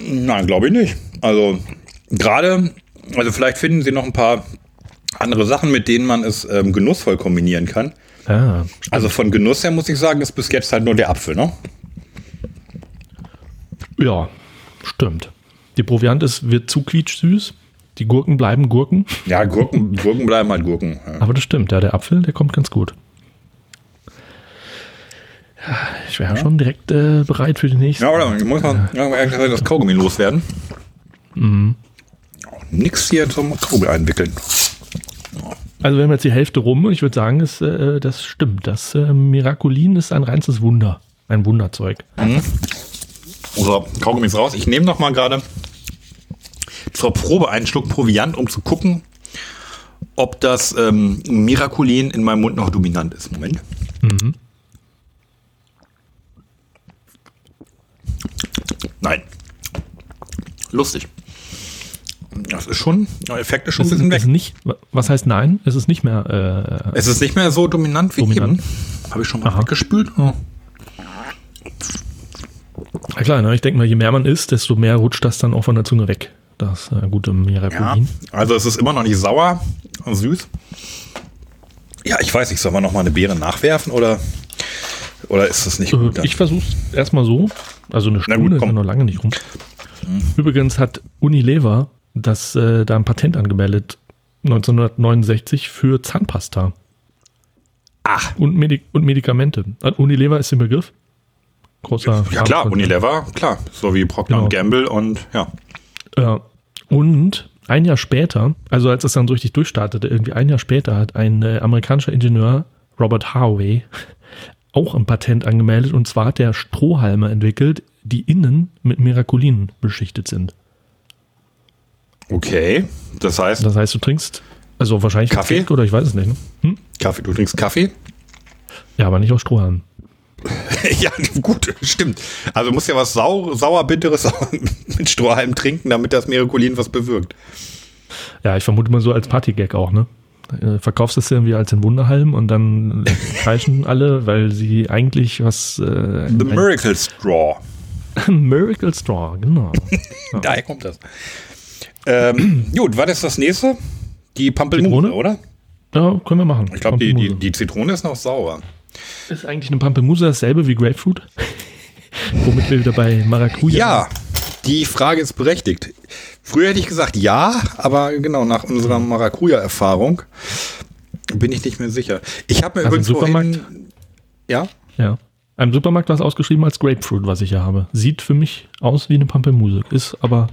Nein, glaube ich nicht. Also gerade, also vielleicht finden Sie noch ein paar andere Sachen, mit denen man es ähm, genussvoll kombinieren kann. ja, Also von Genuss her muss ich sagen, ist bis jetzt halt nur der Apfel, ne? Ja, stimmt. Die Proviant ist, wird zu quietschsüß. Die Gurken bleiben Gurken. Ja, Gurken, *laughs* Gurken bleiben halt Gurken. Ja. Aber das stimmt, ja, der Apfel, der kommt ganz gut. Ja, ich wäre schon direkt äh, bereit für die nächste. Ja, oder? Ich muss mal ja, das Kaugummi loswerden. Nix hier zum Kaugummi einwickeln. Also wir haben jetzt die Hälfte rum und ich würde sagen, es, äh, das stimmt. Das äh, Miraculin ist ein reines Wunder. Ein Wunderzeug. So, Kaugummi ist raus. Ich nehme noch mal gerade zur Probe einen Schluck Proviant, um zu gucken, ob das ähm, Miraculin in meinem Mund noch dominant ist. Moment. Nein. Lustig. Das ist schon, der Effekt ist schon Es ein bisschen ist weg. nicht, was heißt nein? Es ist nicht mehr. Es ist nicht mehr so dominant wie Dominant? eben. Habe ich schon mal weggespült? Oh. Ja klar, ne? ich denke mal, je mehr man isst, desto mehr rutscht das dann auch von der Zunge weg. Das äh, gute Ja, Miraculin. also es ist immer noch nicht sauer und süß. Ja, ich weiß nicht, soll man noch mal eine Beere nachwerfen oder, oder ist das nicht Äh, gut? dann? ich versuche es erstmal so. Also eine Stunde gut, ist ja noch lange nicht rum. Übrigens hat Unilever das, äh, da ein Patent angemeldet 1969 für Zahnpasta. Ach. Und, Medi und Medikamente. Unilever ist im Begriff. Großer ja klar. Unilever, klar. So wie Procter Genau. Gamble und ja. Ja. Und ein Jahr später, also als es dann so richtig durchstartete, irgendwie ein Jahr später hat ein äh, amerikanischer Ingenieur, Robert Harvey, *laughs* auch ein Patent angemeldet und zwar hat der Strohhalme entwickelt, die innen mit Miraculin beschichtet sind. Okay. Das heißt, Das heißt, du trinkst, also wahrscheinlich Kaffee? Oder ich weiß es nicht. Ne? Hm? Kaffee, du trinkst Kaffee? Ja, aber nicht aus Strohhalm. *laughs* ja, gut, stimmt. Also muss ja was sau, sauer-bitteres *laughs* mit Strohhalm trinken, damit das Miraculin was bewirkt. Ja, ich vermute mal so als Partygag auch, ne? Äh, Verkaufst es irgendwie als ein Wunderhalm und dann *laughs* kreischen alle, weil sie eigentlich was. Äh, The Miracle Straw. Miracle Straw, genau. Daher kommt das. Ähm, gut, was ist das nächste? Die Pampelmuse, Zitrone? oder? Ja, können wir machen. Ich glaube, die, die, die Zitrone ist noch sauer. Ist eigentlich eine Pampelmuse dasselbe wie Grapefruit? *laughs* Womit wir wieder bei Maracuja Ja, die Frage ist berechtigt. Früher hätte ich gesagt ja, aber genau, nach unserer Maracuja-Erfahrung bin ich nicht mehr sicher. Ich habe mir Also übrigens vorhin- Supermarkt? Ja? Ja. Im Supermarkt war es ausgeschrieben als Grapefruit, was ich hier habe. Sieht für mich aus wie eine Pampelmuse. Ist aber.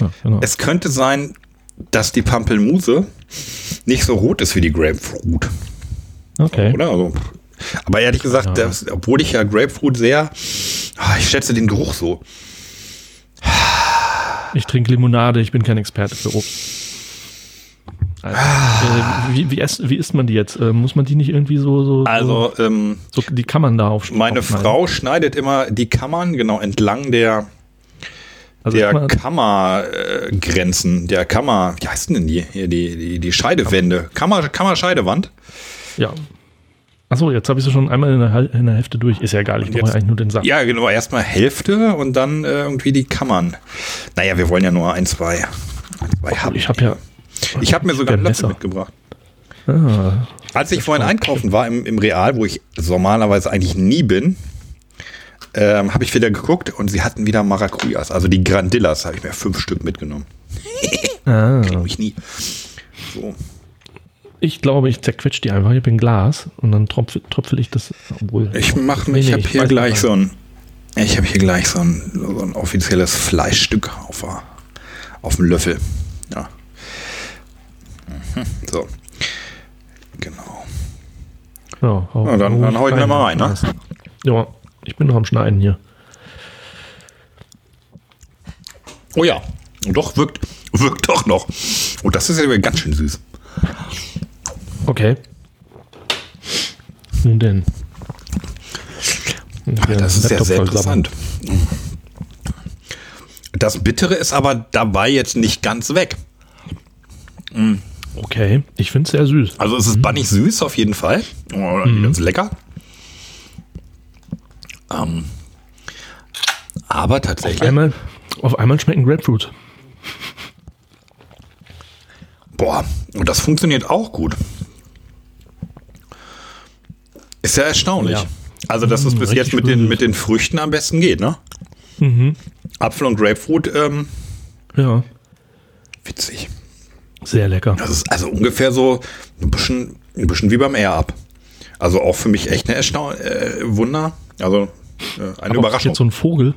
Ja, genau. Es könnte sein, dass die Pampelmuse nicht so rot ist wie die Grapefruit. Okay. Oder? Also, aber ehrlich gesagt, Ja. das, obwohl ich ja Grapefruit sehr, ah, ich schätze den Geruch so. Ich trinke Limonade, ich bin kein Experte für Obst. Also, äh, wie, wie, isst, wie isst man die jetzt? Äh, muss man die nicht irgendwie so, so, Also ähm, so, die man da auf meine aufschneiden? Frau schneidet immer die Kammern genau entlang der also der Kammergrenzen, äh, der Kammer, wie heißt denn die? Hier, die, die, die Scheidewände. Kammer, Kammerscheidewand. Ja. Achso, jetzt habe ich sie schon einmal in der, in der Hälfte durch. Ist ja egal, ich brauche eigentlich nur den Saft. Ja, genau, erstmal Hälfte und dann äh, irgendwie die Kammern. Naja, wir wollen ja nur ein, zwei, ein, zwei haben. Ich habe ja. Ich habe mir sogar ein ein Löffel mitgebracht. Ah, Als ich vorhin einkaufen war im, im Real, wo ich normalerweise eigentlich nie bin, ähm, habe ich wieder geguckt und sie hatten wieder Maracujas, also die Grandillas, habe ich mir fünf Stück mitgenommen. *laughs* ah. Glaube ich nie. So. Ich glaube, ich zerquetsche die einfach. Ich ein Glas und dann tropfe, tröpfel ich das. Obwohl. Ich mache Nee, ich nee, habe hier gleich so ein, ich habe hier gleich so ein, so ein offizielles Fleischstück auf, auf dem Löffel. Ja. Mhm, So. Genau. Ja, hau- Ja, dann- hau dann hau ich mir mal rein, ne? Ja, ich bin noch am Schneiden hier. Oh ja. Doch, wirkt, wirkt doch noch. Und das ist ja ganz schön süß. Okay. Nun denn. Ah, Das ist ja sehr interessant. Das Bittere ist aber dabei jetzt nicht ganz weg. sabbern. Okay, ich finde es sehr süß. Also es ist bannig süß auf jeden Fall. Oh, Ganz lecker. Ähm, aber tatsächlich. Einmal, auf einmal schmecken Grapefruit. Boah, und das funktioniert auch gut. Ist ja erstaunlich. Ja. Also, dass es bis richtig jetzt mit den, mit den Früchten am besten geht, ne? Apfel und Grapefruit, ähm, Ja, witzig. sehr lecker. Das ist also ungefähr so ein bisschen, ein bisschen wie beim Air Up. Also auch für mich echt eine Erstaun äh, Wunder. Also äh, eine Aber Überraschung. jetzt so ein Vogel,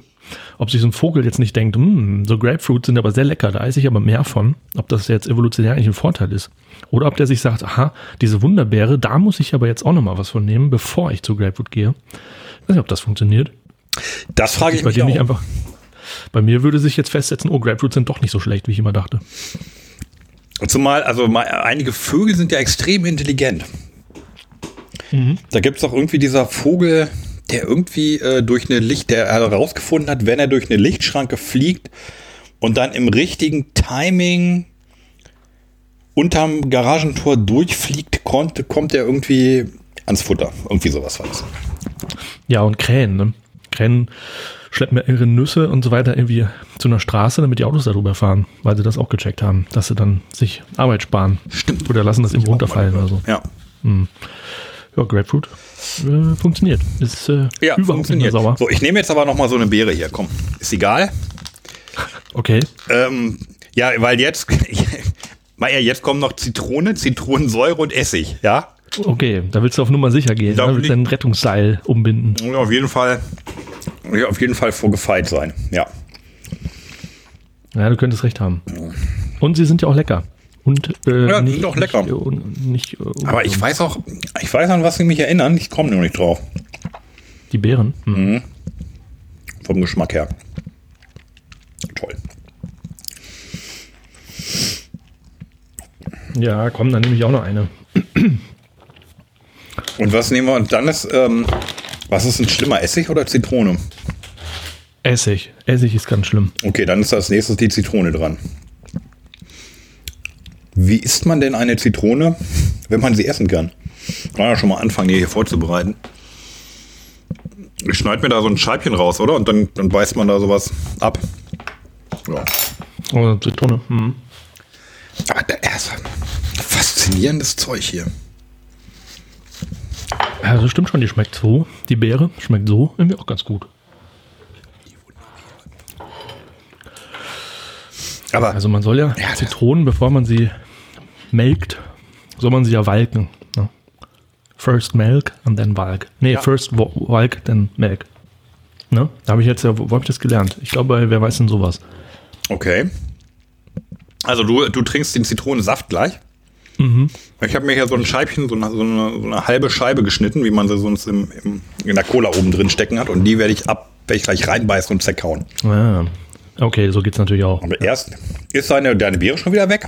ob sich so ein Vogel jetzt nicht denkt, "Hm, so Grapefruit sind aber sehr lecker, da esse ich aber mehr von, ob das jetzt evolutionär eigentlich ein Vorteil ist. Oder ob der sich sagt, aha, diese Wunderbeere, da muss ich aber jetzt auch nochmal was von nehmen, bevor ich zu Grapefruit gehe. Ich weiß nicht, ob das funktioniert. das frage ich Bei mich dir auch. nicht einfach. Bei mir würde sich jetzt festsetzen, oh, Grapefruits sind doch nicht so schlecht, wie ich immer dachte. Zumal, also mal, einige Vögel sind ja extrem intelligent. Da gibt es auch irgendwie dieser Vogel, der irgendwie äh, durch eine Licht, der herausgefunden hat, wenn er durch eine Lichtschranke fliegt und dann im richtigen Timing unterm Garagentor durchfliegt, konnte, kommt er irgendwie ans Futter. Irgendwie sowas war das. Ja, und Krähen, ne? Krähen schleppen ja ihre Nüsse und so weiter irgendwie zu einer Straße, damit die Autos darüber fahren, weil sie das auch gecheckt haben, dass sie dann sich Arbeit sparen. Stimmt. Oder lassen das eben runterfallen oder so. Ja. Ja, Grapefruit äh, funktioniert. Ist äh, Ja, überhaupt funktioniert. sauer. So, ich nehme jetzt aber noch mal so eine Beere hier. Komm, ist egal. Okay. Ähm, ja, weil jetzt, *laughs* Meier, jetzt kommen noch Zitrone, Zitronensäure und Essig, ja? Okay, da willst du auf Nummer sicher gehen. Da will willst du ein Rettungsseil umbinden. Ja, auf jeden Fall, ja, auf jeden Fall vorgefeit sein, ja. Ja, du könntest recht haben. Und sie sind ja auch lecker. Und äh, Ja, die nicht, sind auch lecker. Nicht, äh, nicht, äh, Aber ich weiß auch, ich weiß an was sie mich erinnern, ich komme nur nicht drauf, Die Beeren. Hm. vom Geschmack her. Toll. Ja, komm, dann nehme ich auch noch eine. Und was nehmen wir? Und dann ist, ähm, was ist ein schlimmer, Essig oder Zitrone? Essig. Essig ist ganz schlimm. Okay, dann ist als nächstes die Zitrone dran. Wie isst man denn eine Zitrone, wenn man sie essen kann? Kann ja schon mal anfangen, hier vorzubereiten. Ich schneide mir da so ein Scheibchen raus, oder? Und dann, dann beißt man da sowas ab. Ja. Oder Zitrone. Hm. Aber der erste faszinierendes Zeug hier. Das stimmt schon, die schmeckt so. Die Beere schmeckt so irgendwie auch ganz gut. Aber Also man soll ja, Ja, Zitronen, bevor man sie melkt, soll man sie ja walken. Ne? First milk and then walk. Nee, first wa- walk, then milk. Ne? Da habe ich jetzt ja, wo, wo habe ich das gelernt? Ich glaube, wer weiß denn sowas? okay. Also du, du trinkst den Zitronensaft gleich. Ich habe mir hier so ein Scheibchen, so eine, so, eine, so eine halbe Scheibe geschnitten, wie man sie sonst im, im, in der Cola oben drin stecken hat. Und die werde ich ab, werde ich gleich reinbeißen und zerkauen. Ah, okay, so geht's natürlich auch. Aber erst ist deine, deine Beere schon wieder weg.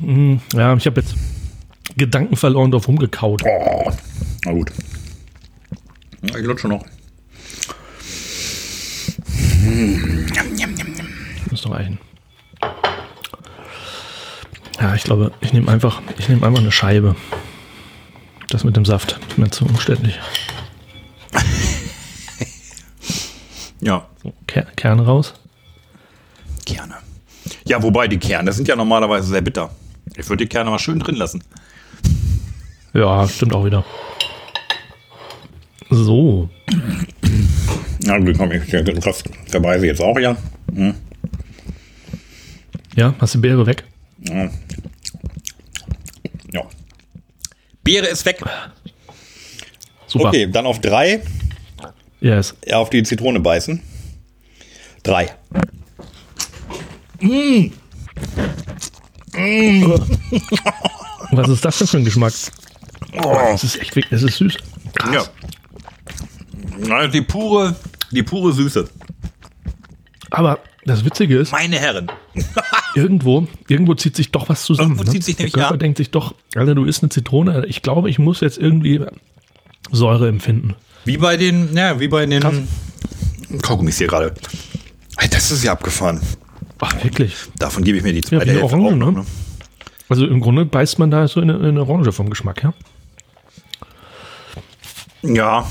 Ja, ich habe jetzt Gedanken verloren, drauf rumgekaut. Oh, na gut. Ich lutsche noch. Muss doch reichen. Ja, ich glaube, ich nehme einfach, ich nehme einfach eine Scheibe. Das mit dem Saft ist mir zu umständlich. *laughs* Ja, So, Ker Kern raus. Kerne. Ja, wobei die Kerne sind ja normalerweise sehr bitter. Ich würde die Kerne mal schön drin lassen. Ja, stimmt auch wieder. So. Na gut, komm, ich das verbeiße ich jetzt auch ja. Ja, hast die Beere weg? Ja. Beere ist weg. Super. Okay, dann auf drei Yes. ja, auf die Zitrone beißen. Drei. Was ist das denn für ein Geschmack? Oh, es ist echt, es ist süß. Krass. Ja. Na, die pure, die pure Süße. Aber das Witzige ist, Meine Herren. *laughs* irgendwo, irgendwo zieht sich doch was zusammen. Irgendwo zieht sich Der nämlich, Körper ja. denkt sich doch, Alter, du isst eine Zitrone. Ich glaube, ich muss jetzt irgendwie Säure empfinden. Wie bei den, ja, wie bei den Kaugummis hier gerade. Das ist ja abgefahren. Ach, wirklich. Davon gebe ich mir die Ja, zweite Hälfte Orange, ne? noch, Also im Grunde beißt man da so in eine, in eine Orange vom Geschmack, ja? Ja.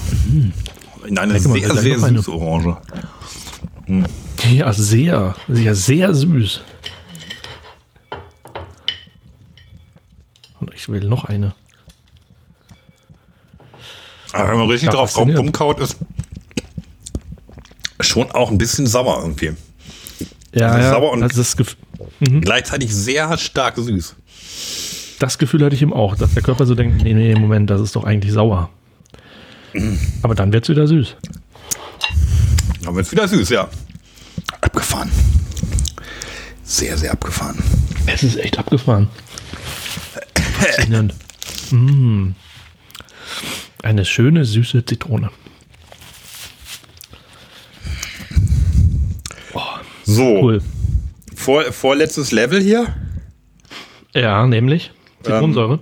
In eine man sehr, will sehr süße Orange. Ja, sehr, ja, sehr süß. Und ich will noch eine. Aber wenn man richtig Ja, drauf rumkaut, ist schon auch ein bisschen sauer irgendwie. Ja, Also ja sauer und- also Gef Gleichzeitig sehr stark süß. das Gefühl hatte ich eben auch, dass der Körper so denkt, nee, nee, Moment, das ist doch eigentlich sauer. Aber dann wird es wieder süß. Dann wird es wieder süß, ja. Abgefahren. Sehr, sehr abgefahren. Es ist echt abgefahren. Faszinierend. Mm. Eine schöne, süße Zitrone. So, Cool. vor, vorletztes Level hier. Ja, nämlich Zitronensäure.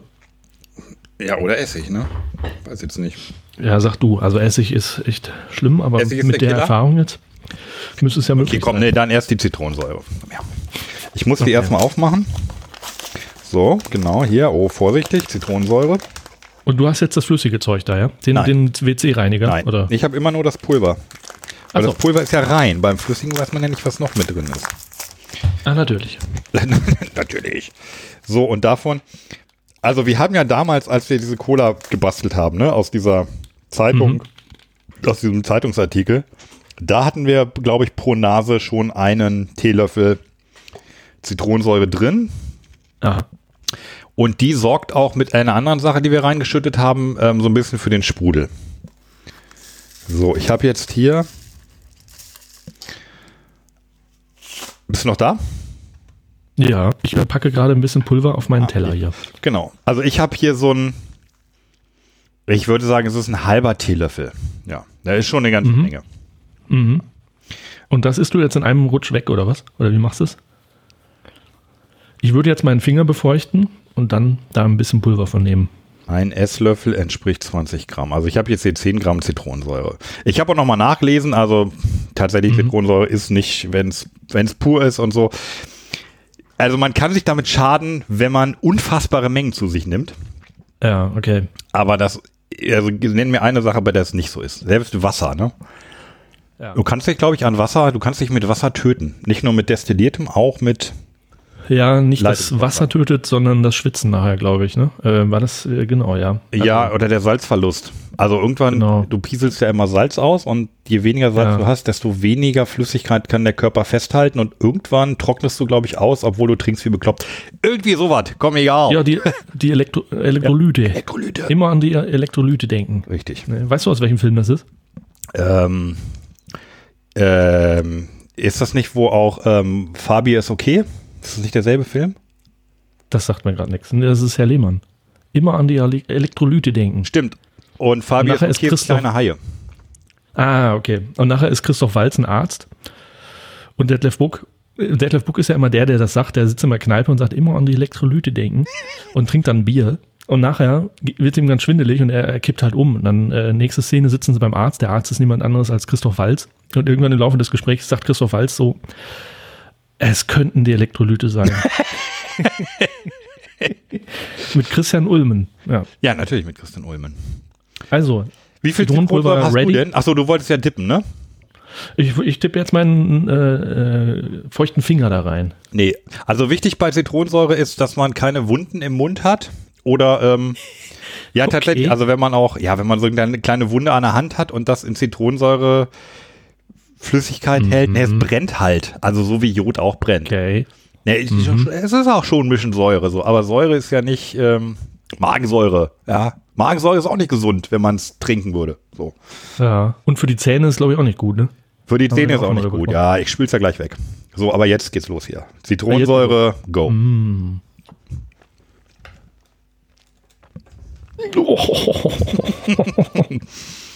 Ja, oder Essig, ne? Weiß jetzt nicht. Ja, sag du. Also Essig ist echt schlimm, aber mit der der? Erfahrung jetzt müsste es ja möglich Okay, komm, sein. nee, dann erst die Zitronensäure. Ja. Ich muss die erstmal aufmachen. So, genau, hier. Oh, vorsichtig, Zitronensäure. Und du hast jetzt das flüssige Zeug da, ja? Den, den WC-Reiniger? Nein, Oder? ich habe immer nur das Pulver. Weil so. das Pulver ist ja rein. Beim Flüssigen weiß man ja nicht, was noch mit drin ist. Ah, natürlich. *laughs* Natürlich. So, und davon, also wir haben ja damals, als wir diese Cola gebastelt haben, ne, aus dieser Zeitung, aus diesem Zeitungsartikel, da hatten wir, glaube ich, pro Nase schon einen Teelöffel Zitronensäure drin. Aha. Und die sorgt auch mit einer anderen Sache, die wir reingeschüttet haben, ähm, so ein bisschen für den Sprudel. So, ich habe jetzt hier. Bist du noch da? Ja, ich packe gerade ein bisschen Pulver auf meinen Teller hier. Genau. Also ich habe hier so ein, ich würde sagen, es ist ein halber Teelöffel. Ja, da ist schon eine ganze Menge. Mhm. Und das isst du jetzt in einem Rutsch weg, oder was? Oder wie machst du es? Ich würde jetzt meinen Finger befeuchten und dann da ein bisschen Pulver von nehmen. Ein Esslöffel entspricht 20 Gramm. Also ich habe jetzt hier 10 Gramm Zitronensäure. Ich habe auch nochmal nachgelesen, also tatsächlich Zitronensäure ist nicht, wenn es pur ist und so. Also man kann sich damit schaden, wenn man unfassbare Mengen zu sich nimmt. Ja, okay. Aber das, also nenn mir eine Sache, bei der es nicht so ist. Selbst Wasser, ne? Ja. Du kannst dich, glaube ich, an Wasser, du kannst dich mit Wasser töten. Nicht nur mit destilliertem, auch mit Ja, nicht das Leitungswasser. Wasser tötet, sondern das Schwitzen nachher, glaube ich. Ne? Äh, war das, äh, genau, ja. Ja, oder der Salzverlust. Also irgendwann, Genau. du pieselst ja immer Salz aus und je weniger Salz Ja. du hast, desto weniger Flüssigkeit kann der Körper festhalten und irgendwann trocknest du, glaube ich, aus, obwohl du trinkst wie bekloppt. Irgendwie sowas, komm egal. Ja, die, die Elektro Elektrolyte. Elektrolyte. Immer an die Elektrolyte denken. Richtig. Ne, Weißt du, aus welchem Film das ist? Ähm, ähm, ist das nicht, wo auch ähm, Fabi ist okay? Ist das nicht derselbe Film? Das sagt mir gerade nichts. Das ist Herr Lehmann. Immer an die Ele Elektrolyte denken. Stimmt. Und Fabi Und ist nachher Christoph- kleine Haie. Ah, okay. Und nachher ist Christoph Walz ein Arzt. Und Detlef Buck, Detlef Buck ist ja immer der, der das sagt. Der sitzt in der Kneipe und sagt immer an die Elektrolyte denken und trinkt dann Bier. Und nachher wird ihm ganz schwindelig und er, er kippt halt um. Und dann äh, nächste Szene sitzen sie beim Arzt. Der Arzt ist niemand anderes als Christoph Walz. Und irgendwann im Laufe des Gesprächs sagt Christoph Walz so, es könnten die Elektrolyte sein. *laughs* Mit Christian Ulmen. Ja. Ja, natürlich mit Christian Ulmen. Also, Wie viel Zitronenpulver hast ready? du denn? Achso, du wolltest ja dippen, ne? ich, ich tippe jetzt meinen äh, äh, feuchten Finger da rein. Nee, also wichtig bei Zitronensäure ist, dass man keine Wunden im Mund hat oder ähm, ja Okay. tatsächlich, also wenn man auch, ja, wenn man so eine kleine Wunde an der Hand hat und das in Zitronensäure Flüssigkeit hält, ne, es brennt halt, also so wie Jod auch brennt. Okay. Ne, es, ist schon- es ist auch schon ein bisschen Säure so, aber Säure ist ja nicht ähm, Magensäure, ja. Magensäure ist auch nicht gesund, wenn man es trinken würde. So. Ja. Und für die Zähne ist, glaube ich, auch nicht gut, ne? Für die Zähne ist auch auch nicht gut. Ja, ich spül's ja gleich weg. So, aber jetzt geht's los hier. Zitronensäure, go. *laughs*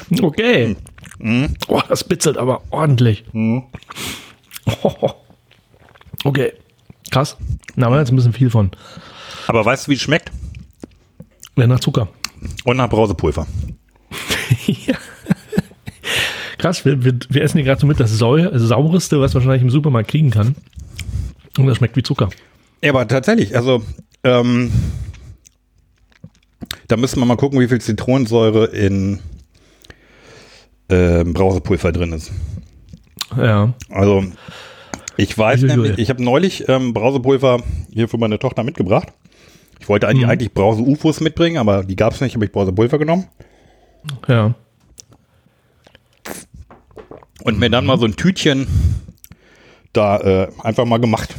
*laughs* Okay. Oh, das bitzelt aber ordentlich. *laughs* Okay. Krass. Na, aber jetzt ein bisschen viel von. Aber weißt du, wie es schmeckt? Wäre nach Zucker. Und nach Brausepulver. *laughs* Krass, wir, wir, wir essen hier gerade so mit das Sau saureste, was man wahrscheinlich im Supermarkt kriegen kann. Und das schmeckt wie Zucker. Ja, aber tatsächlich, also ähm, da müssen wir mal gucken, wie viel Zitronensäure in ähm, Brausepulver drin ist. Ja. Also ich weiß Uiuiui. nämlich, ich habe neulich ähm, Brausepulver hier für meine Tochter mitgebracht. Ich wollte eigentlich, Mhm. eigentlich Brause-UFOs mitbringen, aber die gab es nicht, habe ich Brausepulver genommen. Ja. Und mir dann mal so ein Tütchen da äh, einfach mal gemacht.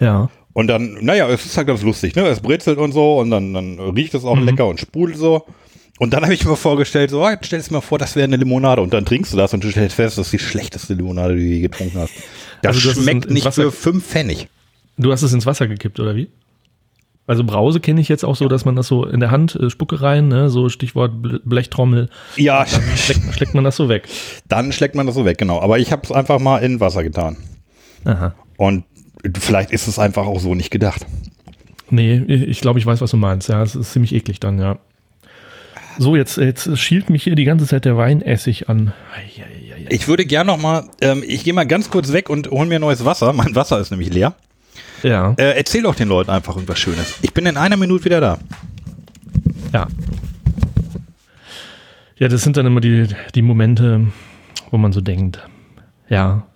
Ja. Und dann, naja, es ist halt ganz lustig, ne? Es britzelt und so und dann, dann riecht es auch lecker und sprudelt so. Und dann habe ich mir vorgestellt, so, jetzt du dir mal vor, das wäre eine Limonade. Und dann trinkst du das und du stellst fest, das ist die schlechteste Limonade, die du je getrunken hast. Das Also schmeckt nicht Wasser- für fünf Pfennig. Du hast es ins Wasser gekippt, oder wie? Also Brause kenne ich jetzt auch so, dass man das so in der Hand, äh, Spucke rein, ne? so Stichwort Ble- Blechtrommel, Ja, schlägt, schlägt man das so weg. dann schlägt man das so weg, genau. Aber ich habe es einfach mal in Wasser getan. Aha. Und vielleicht ist es einfach auch so nicht gedacht. Nee, ich glaube, ich weiß, was du meinst. Ja, es ist ziemlich eklig dann, ja. So, jetzt, jetzt schielt mich hier die ganze Zeit der Weinessig an. Ich würde gern noch mal, ähm, ich gehe mal ganz kurz weg und hol mir neues Wasser. Mein Wasser ist nämlich leer. Ja. Äh, erzähl doch den Leuten einfach irgendwas Schönes. Ich bin in einer Minute wieder da. Ja. Ja, das sind dann immer die, die Momente, wo man so denkt, ja,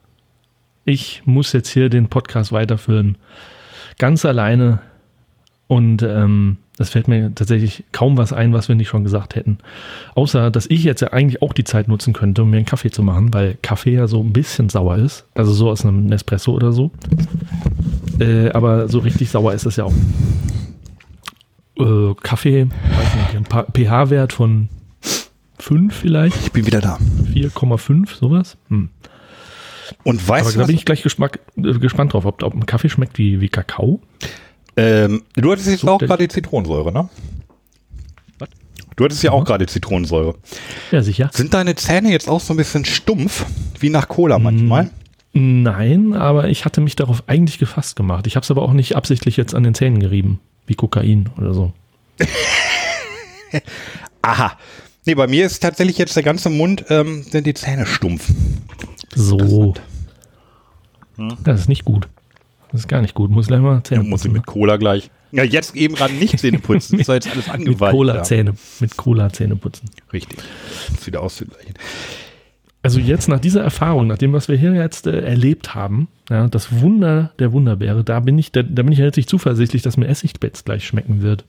ich muss jetzt hier den Podcast weiterführen. Ganz alleine. Und ähm, das fällt mir tatsächlich kaum was ein, was wir nicht schon gesagt hätten. Außer, dass ich jetzt ja eigentlich auch die Zeit nutzen könnte, um mir einen Kaffee zu machen, weil Kaffee ja so ein bisschen sauer ist. Also so aus einem Nespresso oder so. Äh, aber so richtig sauer ist es ja auch. Äh, Kaffee, weiß nicht, ein pH-Wert von 5 vielleicht. Ich bin wieder da. 4,5, sowas. Hm. Und weißt Aber du, da bin ich gleich geschmack, äh, gespannt drauf, ob, ob ein Kaffee schmeckt wie, wie Kakao. Ähm, du hattest jetzt auch gerade die Zitronensäure, ne? Was? Du hattest ja auch gerade Zitronensäure. Ja, sicher. Sind deine Zähne jetzt auch so ein bisschen stumpf, wie nach Cola manchmal? Nein, aber ich hatte mich darauf eigentlich gefasst gemacht. Ich habe es aber auch nicht absichtlich jetzt an den Zähnen gerieben, wie Kokain oder so. *laughs* Aha. Nee, bei mir ist tatsächlich jetzt der ganze Mund, ähm, sind die Zähne stumpf. So. Das ist nicht gut. Das ist gar nicht gut. Muss gleich mal Zähne Dann muss ich putzen. mit Cola gleich. Ja, jetzt eben gerade nicht Zähne putzen. Das *laughs* ist jetzt alles Mit angeweiht. Cola ja. Zähne, mit Cola Zähne putzen. Richtig. Das wieder auszugleichen. Also jetzt nach dieser Erfahrung, nach dem, was wir hier jetzt äh, erlebt haben, ja, das Wunder der Wunderbeere, da bin ich, da, da bin ich ja jetzt nicht zuversichtlich, dass mir Essigbetts gleich schmecken wird.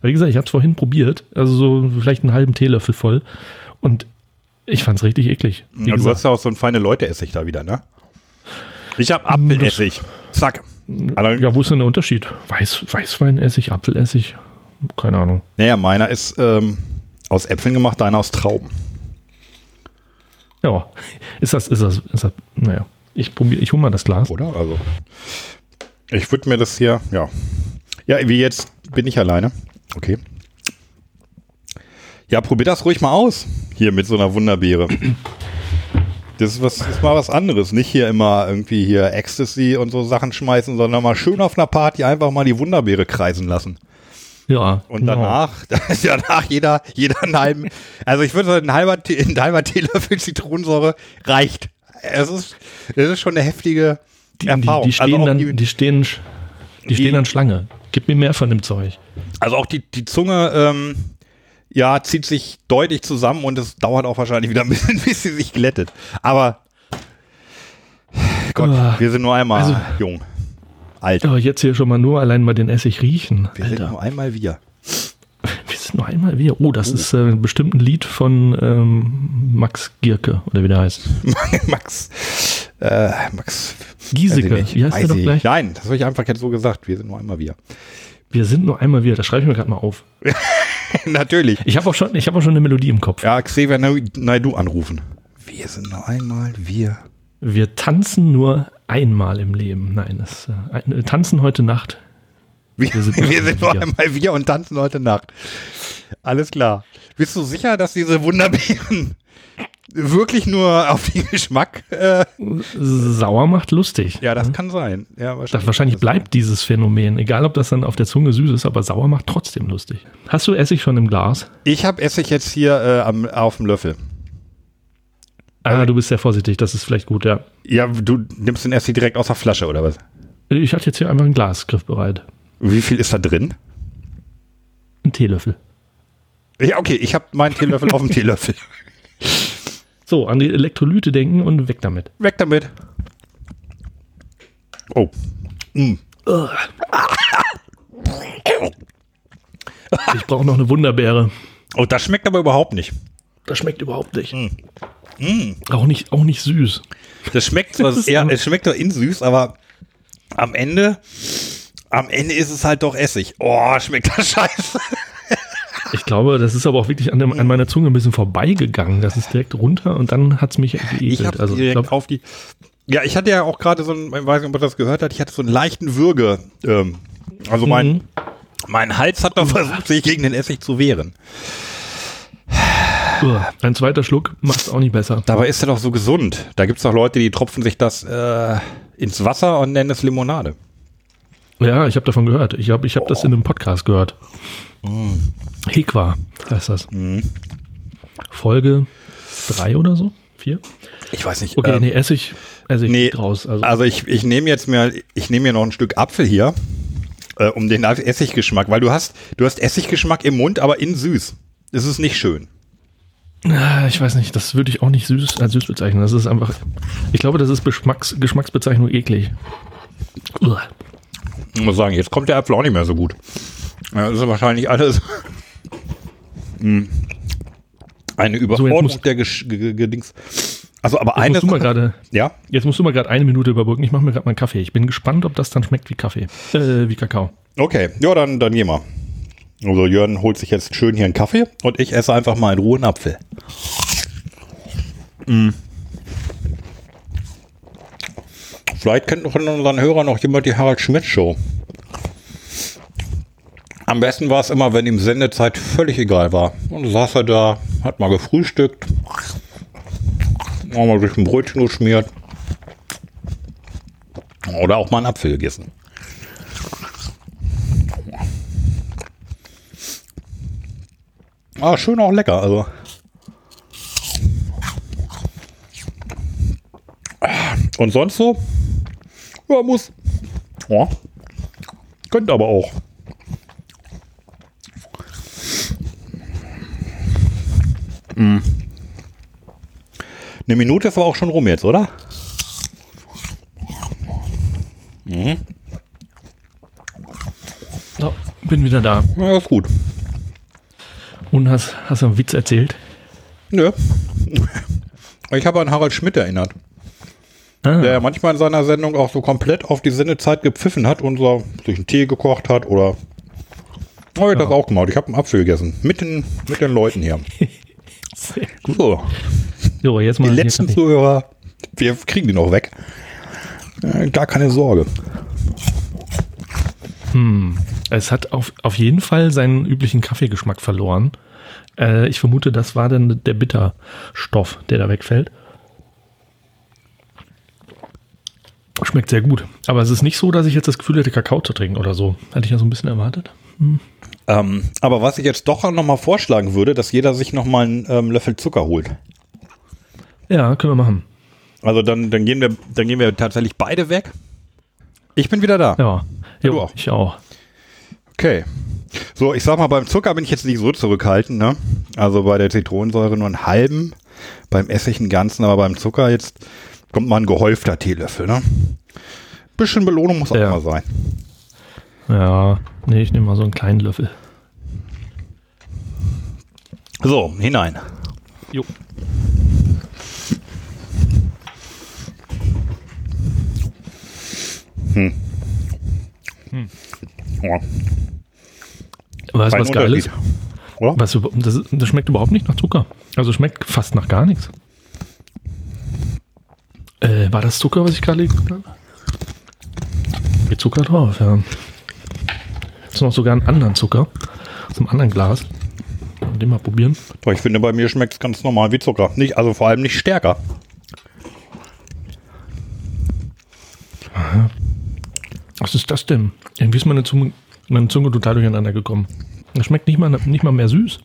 Weil wie gesagt, ich habe es vorhin probiert, also so vielleicht einen halben Teelöffel voll und ich fand es richtig eklig. Ja, du hast ja auch so ein feine Leute-Essig da wieder, ne? Ich habe Apfelessig. Zack. Aber, ja, wo ist denn der Unterschied? Weiß, Weißweinessig, Apfelessig, keine Ahnung. Naja, meiner ist ähm, aus Äpfeln gemacht, deiner aus Trauben. Ja, ist das, ist das, ist das, naja, ich probiere, ich hole mal das Glas. Oder? Also. Ich würde mir das hier, ja. Ja, wie jetzt bin ich alleine. Okay. Ja, probier das ruhig mal aus. Hier mit so einer Wunderbeere. Das ist, was, das ist mal was anderes. Nicht hier immer irgendwie hier Ecstasy und so Sachen schmeißen, sondern mal schön auf einer Party einfach mal die Wunderbeere kreisen lassen. Ja, Und genau. danach, *laughs* danach jeder, jeder einen halben, also ich würde sagen, ein halber, ein halber Teelöffel Zitronensäure reicht. Es ist, es ist schon eine heftige die, die, Erfahrung. die stehen also, dann, die, die stehen, die stehen dann Schlange. Gib mir mehr von dem Zeug. also auch die, die Zunge, ähm, ja, zieht sich deutlich zusammen und es dauert auch wahrscheinlich wieder ein bisschen, *laughs* bis sie sich glättet. Aber Gott, Ah, wir sind nur einmal also- jung. Alt. Aber jetzt hier schon mal nur allein mal den Essig riechen. Wir sind Alter, nur einmal wir. *laughs* wir sind nur einmal wir. Oh, das ist äh, bestimmt ein Lied von ähm, Max Gierke oder wie der heißt. *laughs* Max, äh, Max. Giesecke. Wie heißt der doch ich. gleich? Nein, das habe ich einfach jetzt so gesagt. Wir sind nur einmal wir. Wir sind nur einmal wir. Das schreibe ich mir gerade mal auf. *laughs* Natürlich. Ich habe auch schon, ich habe auch schon eine Melodie im Kopf. Ja, Xavier Naidu anrufen. Wir sind nur einmal wir. Wir tanzen nur einmal im Leben. Nein, das äh, äh, tanzen heute Nacht. Wir, Wir sind *laughs* wir nur sind nur einmal wir und tanzen heute Nacht. Alles klar. Bist du sicher, dass diese Wunderbeeren *laughs* wirklich nur auf den *laughs* Geschmack? Äh, Sauer macht lustig. ja, das kann sein. Ja, Das wahrscheinlich bleibt dieses Phänomen, egal ob das dann auf der Zunge süß ist, aber sauer macht trotzdem lustig. Hast du Essig schon im Glas? Ich habe Essig jetzt hier äh, am, auf dem Löffel. Ah, du bist sehr vorsichtig, das ist vielleicht gut, ja. Ja, du nimmst den Essig direkt aus der Flasche oder was? Ich hatte jetzt hier einfach ein Glas griffbereit. Wie viel ist da drin? Ein Teelöffel. Ja, okay, ich habe meinen Teelöffel auf dem *laughs* Teelöffel. So, an die Elektrolyte denken und weg damit. Weg damit. Oh. Mm. *laughs* Ich brauche noch eine Wunderbeere. Oh, das schmeckt aber überhaupt nicht. Das schmeckt überhaupt nicht. Mm. Auch nicht. Auch nicht süß. Das schmeckt zwar *laughs* am- es schmeckt doch in süß, aber am Ende, am Ende ist es halt doch Essig. Oh, schmeckt das *laughs* scheiße. Ich glaube, das ist aber auch wirklich an, dem, an meiner Zunge ein bisschen vorbeigegangen. Das ist direkt runter und dann hat es mich geekelt. Ich also, ich direkt glaub, auf die. Ja, ich hatte ja auch gerade so einen, ich weiß nicht, ob ihr das gehört hat, ich hatte so einen leichten Würge. Ähm, also mein, Mhm. mein Hals hat noch versucht, sich gegen den Essig zu wehren. ein zweiter Schluck macht es auch nicht besser. Dabei ist er doch so gesund. Da gibt es doch Leute, die tropfen sich das äh, ins Wasser und nennen es Limonade. Ja, ich habe davon gehört. Ich habe ich hab das in einem Podcast gehört. Hekwa heißt das. Folge drei oder so? Vier? Ich weiß nicht. Okay, ähm, nee, Essig, Essig nee, raus. Also, Also ich, ich nehme jetzt mir, ich nehme mir noch ein Stück Apfel hier Äh, um den Essiggeschmack, weil du hast, du hast Essiggeschmack im Mund, aber in süß. Das ist nicht schön. Ich weiß nicht, das würde ich auch nicht süß als süß bezeichnen. Das ist einfach, ich glaube, das ist Geschmacks, Geschmacksbezeichnung eklig. Uah. Ich muss sagen, jetzt kommt der Apfel auch nicht mehr so gut. Das ist wahrscheinlich alles Hm. eine Überforderung musst- der Gesch Ge- Ge- Gedings. Also, aber Jetzt eine musst du mal gerade, Ja, jetzt musst du mal gerade eine Minute überbrücken. Ich mache mir gerade mal einen Kaffee. Ich bin gespannt, ob das dann schmeckt wie Kaffee, äh, wie Kakao. okay. Ja, dann, dann geh mal. Also Jörn holt sich jetzt schön hier einen Kaffee und ich esse einfach mal in Ruhe einen Apfel. Mm. Vielleicht kennt noch von unseren Hörern noch jemand die Harald Schmidt Show. Am besten war es immer, wenn ihm Sendezeit völlig egal war. Und saß er da, hat mal gefrühstückt, mal durch ein Brötchen geschmiert. Oder auch mal einen Apfel gegessen. Ah, schön auch lecker, also. Und sonst so? Ja, muss. Ja. Könnte aber auch. Hm. Eine Minute ist aber auch schon rum jetzt, oder? So, bin wieder da. Ja, ist gut. Und hast, hast du einen Witz erzählt? Nö. *laughs* Ich habe an Harald Schmidt erinnert. Ah, der ja manchmal in seiner Sendung auch so komplett auf die Sendezeit gepfiffen hat und so sich einen Tee gekocht hat oder. Oh, ich hab das auch gemacht. Ich habe einen Apfel gegessen. Mit den, mit den Leuten hier. *laughs* So, So, jetzt die mal hier letzten. Zuhörer, wir kriegen die noch weg. Äh, gar keine Sorge. Es hat auf, auf jeden Fall seinen üblichen Kaffeegeschmack verloren. Äh, ich vermute, das war dann der Bitterstoff, der da wegfällt. Schmeckt sehr gut. Aber es ist nicht so, dass ich jetzt das Gefühl hätte, Kakao zu trinken oder so. Hatte ich ja so ein bisschen erwartet. Ähm, aber was ich jetzt doch noch mal vorschlagen würde, dass jeder sich noch mal einen ähm, Löffel Zucker holt. Ja, können wir machen. Also dann, dann, gehen wir, dann gehen wir tatsächlich beide weg. Ich bin wieder da. Ja, du jo, auch. ich auch. Okay. So, ich sag mal, beim Zucker bin ich jetzt nicht so zurückhaltend, ne? Also bei der Zitronensäure nur einen halben, beim Essig einen ganzen, aber beim Zucker jetzt kommt mal ein gehäufter Teelöffel, ne? Bisschen Belohnung muss auch Ja. mal sein. Ja, nee, ich nehme mal so einen kleinen Löffel. So, hinein. Jo. Ja, Weißt du, was geil ist? Oder? Was, das, das schmeckt überhaupt nicht nach Zucker. Also schmeckt fast nach gar nichts. Äh, war das Zucker, was ich gerade gelegt habe? Mit Zucker drauf, ja. Jetzt noch sogar einen anderen Zucker. Aus einem anderen Glas. Den mal probieren. Doch, ich finde, bei mir schmeckt es ganz normal wie Zucker. Nicht, also vor allem nicht stärker. Was ist das denn? Irgendwie ist meine Zunge, meine Zunge total durcheinander gekommen. Das schmeckt nicht mal, nicht mal mehr süß.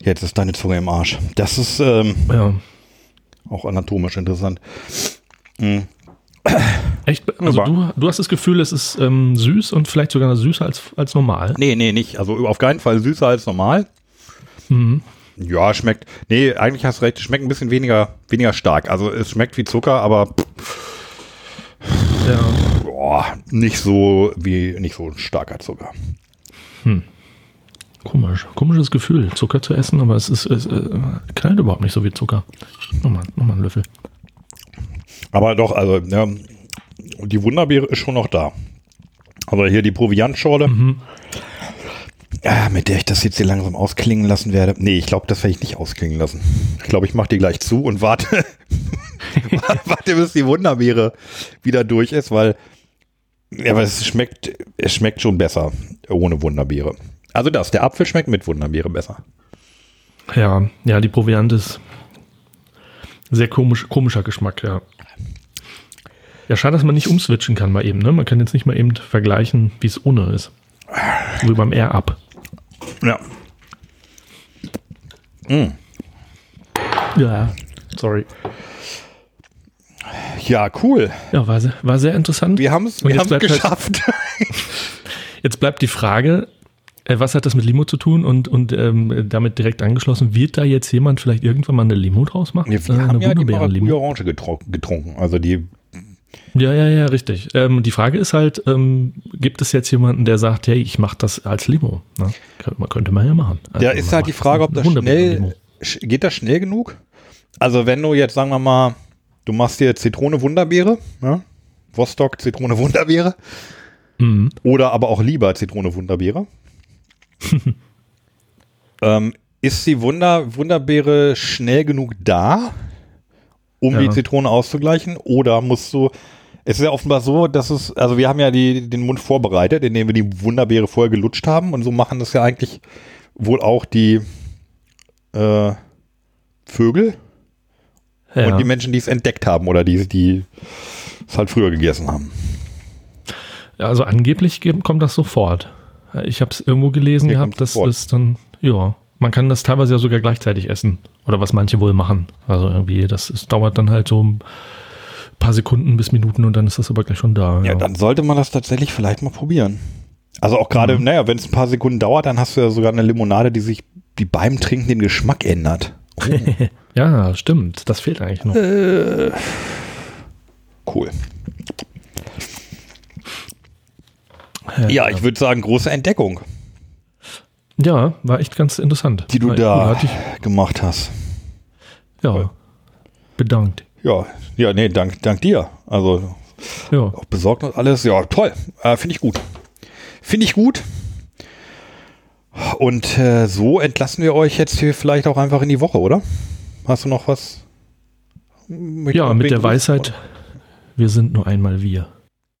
Jetzt ist deine Zunge im Arsch. Das ist ähm, Ja. Auch anatomisch interessant. Echt? Also Aber- du, du hast das Gefühl, es ist ähm, süß und vielleicht sogar süßer als, als normal. Nee, nee, nicht. Also auf keinen Fall süßer als normal. Mhm. Ja, schmeckt. Nee, eigentlich hast du recht. Schmeckt ein bisschen weniger, weniger stark. Also es schmeckt wie Zucker, aber Ja. boah, nicht so wie nicht so starker Zucker. Komisch. Komisches Gefühl, Zucker zu essen, aber es ist es, äh, knallt überhaupt nicht so wie Zucker. Nochmal, nochmal einen Löffel. Aber doch, also ja, die Wunderbeere ist schon noch da. Also hier die Proviantschorle. Ja, mit der ich das jetzt hier langsam ausklingen lassen werde. Nee, ich glaube, das werde ich nicht ausklingen lassen. Ich glaube, ich mache die gleich zu und warte, *laughs* *laughs* warte, bis die Wunderbeere wieder durch ist, weil ja, aber es schmeckt, es schmeckt schon besser ohne Wunderbeere. Also das, der Apfel schmeckt mit Wunderbeere besser. Ja, ja, die Proviant ist sehr komisch, komischer Geschmack, ja. Ja, schade, dass man nicht umswitchen kann mal eben, ne? Man kann jetzt nicht mal eben vergleichen, wie es ohne ist. Wie beim Air-Up. Ja. Ja, sorry. Ja, cool. Ja, war, sehr- war sehr interessant. Wir haben es halt- geschafft. *laughs* Jetzt bleibt die Frage, was hat das mit Limo zu tun und, und ähm, damit direkt angeschlossen, wird da jetzt jemand vielleicht irgendwann mal eine Limo draus machen? Wir Äh, haben ja die getro- getrunken. Also die, Ja, ja, ja, richtig. Ähm, die Frage ist halt, ähm, gibt es jetzt jemanden, der sagt, hey, ich mache das als Limo? Ne? Könnte, man, könnte man ja machen. Also da ist halt die Frage, ob das schnell, sch- geht das schnell genug? Also wenn du jetzt, sagen wir mal, du machst dir Zitrone Wunderbeere, ja? Vostok Zitrone Wunderbeere Mhm. oder aber auch lieber Zitrone Wunderbeere. *laughs* ähm, ist die Wunder, Wunderbeere schnell genug da, um Ja. die Zitrone auszugleichen? Oder musst du, es ist ja offenbar so, dass es, also wir haben ja die, den Mund vorbereitet, indem wir die Wunderbeere vorher gelutscht haben und so machen das ja eigentlich wohl auch die äh, Vögel Ja. und die Menschen, die es entdeckt haben oder die, die es halt früher gegessen haben. Also angeblich ge- kommt das sofort. Ich habe es irgendwo gelesen Hier gehabt, dass das dann, ja, man kann das teilweise ja sogar gleichzeitig essen. Oder was manche wohl machen. Also irgendwie, das ist, dauert dann halt so ein paar Sekunden bis Minuten und dann ist das aber gleich schon da. Ja, dann sollte man das tatsächlich vielleicht mal probieren. Also auch gerade, naja, wenn es ein paar Sekunden dauert, dann hast du ja sogar eine Limonade, die sich wie beim Trinken den Geschmack ändert. *laughs* ja, stimmt. Das fehlt eigentlich noch. Cool. Ja, ich würde sagen, große Entdeckung, Ja, war echt ganz interessant. die du War- da hatte gemacht hast. Ja, bedankt. Ja, ja, nee, dank, dank dir. Also Ja, auch besorgt und alles. Ja, toll. Äh, Finde ich gut. Finde ich gut. Und äh, so entlassen wir euch jetzt hier vielleicht auch einfach in die Woche, oder? Hast du noch was? Möchtest ja mit der? Weisheit, wir sind nur einmal wir.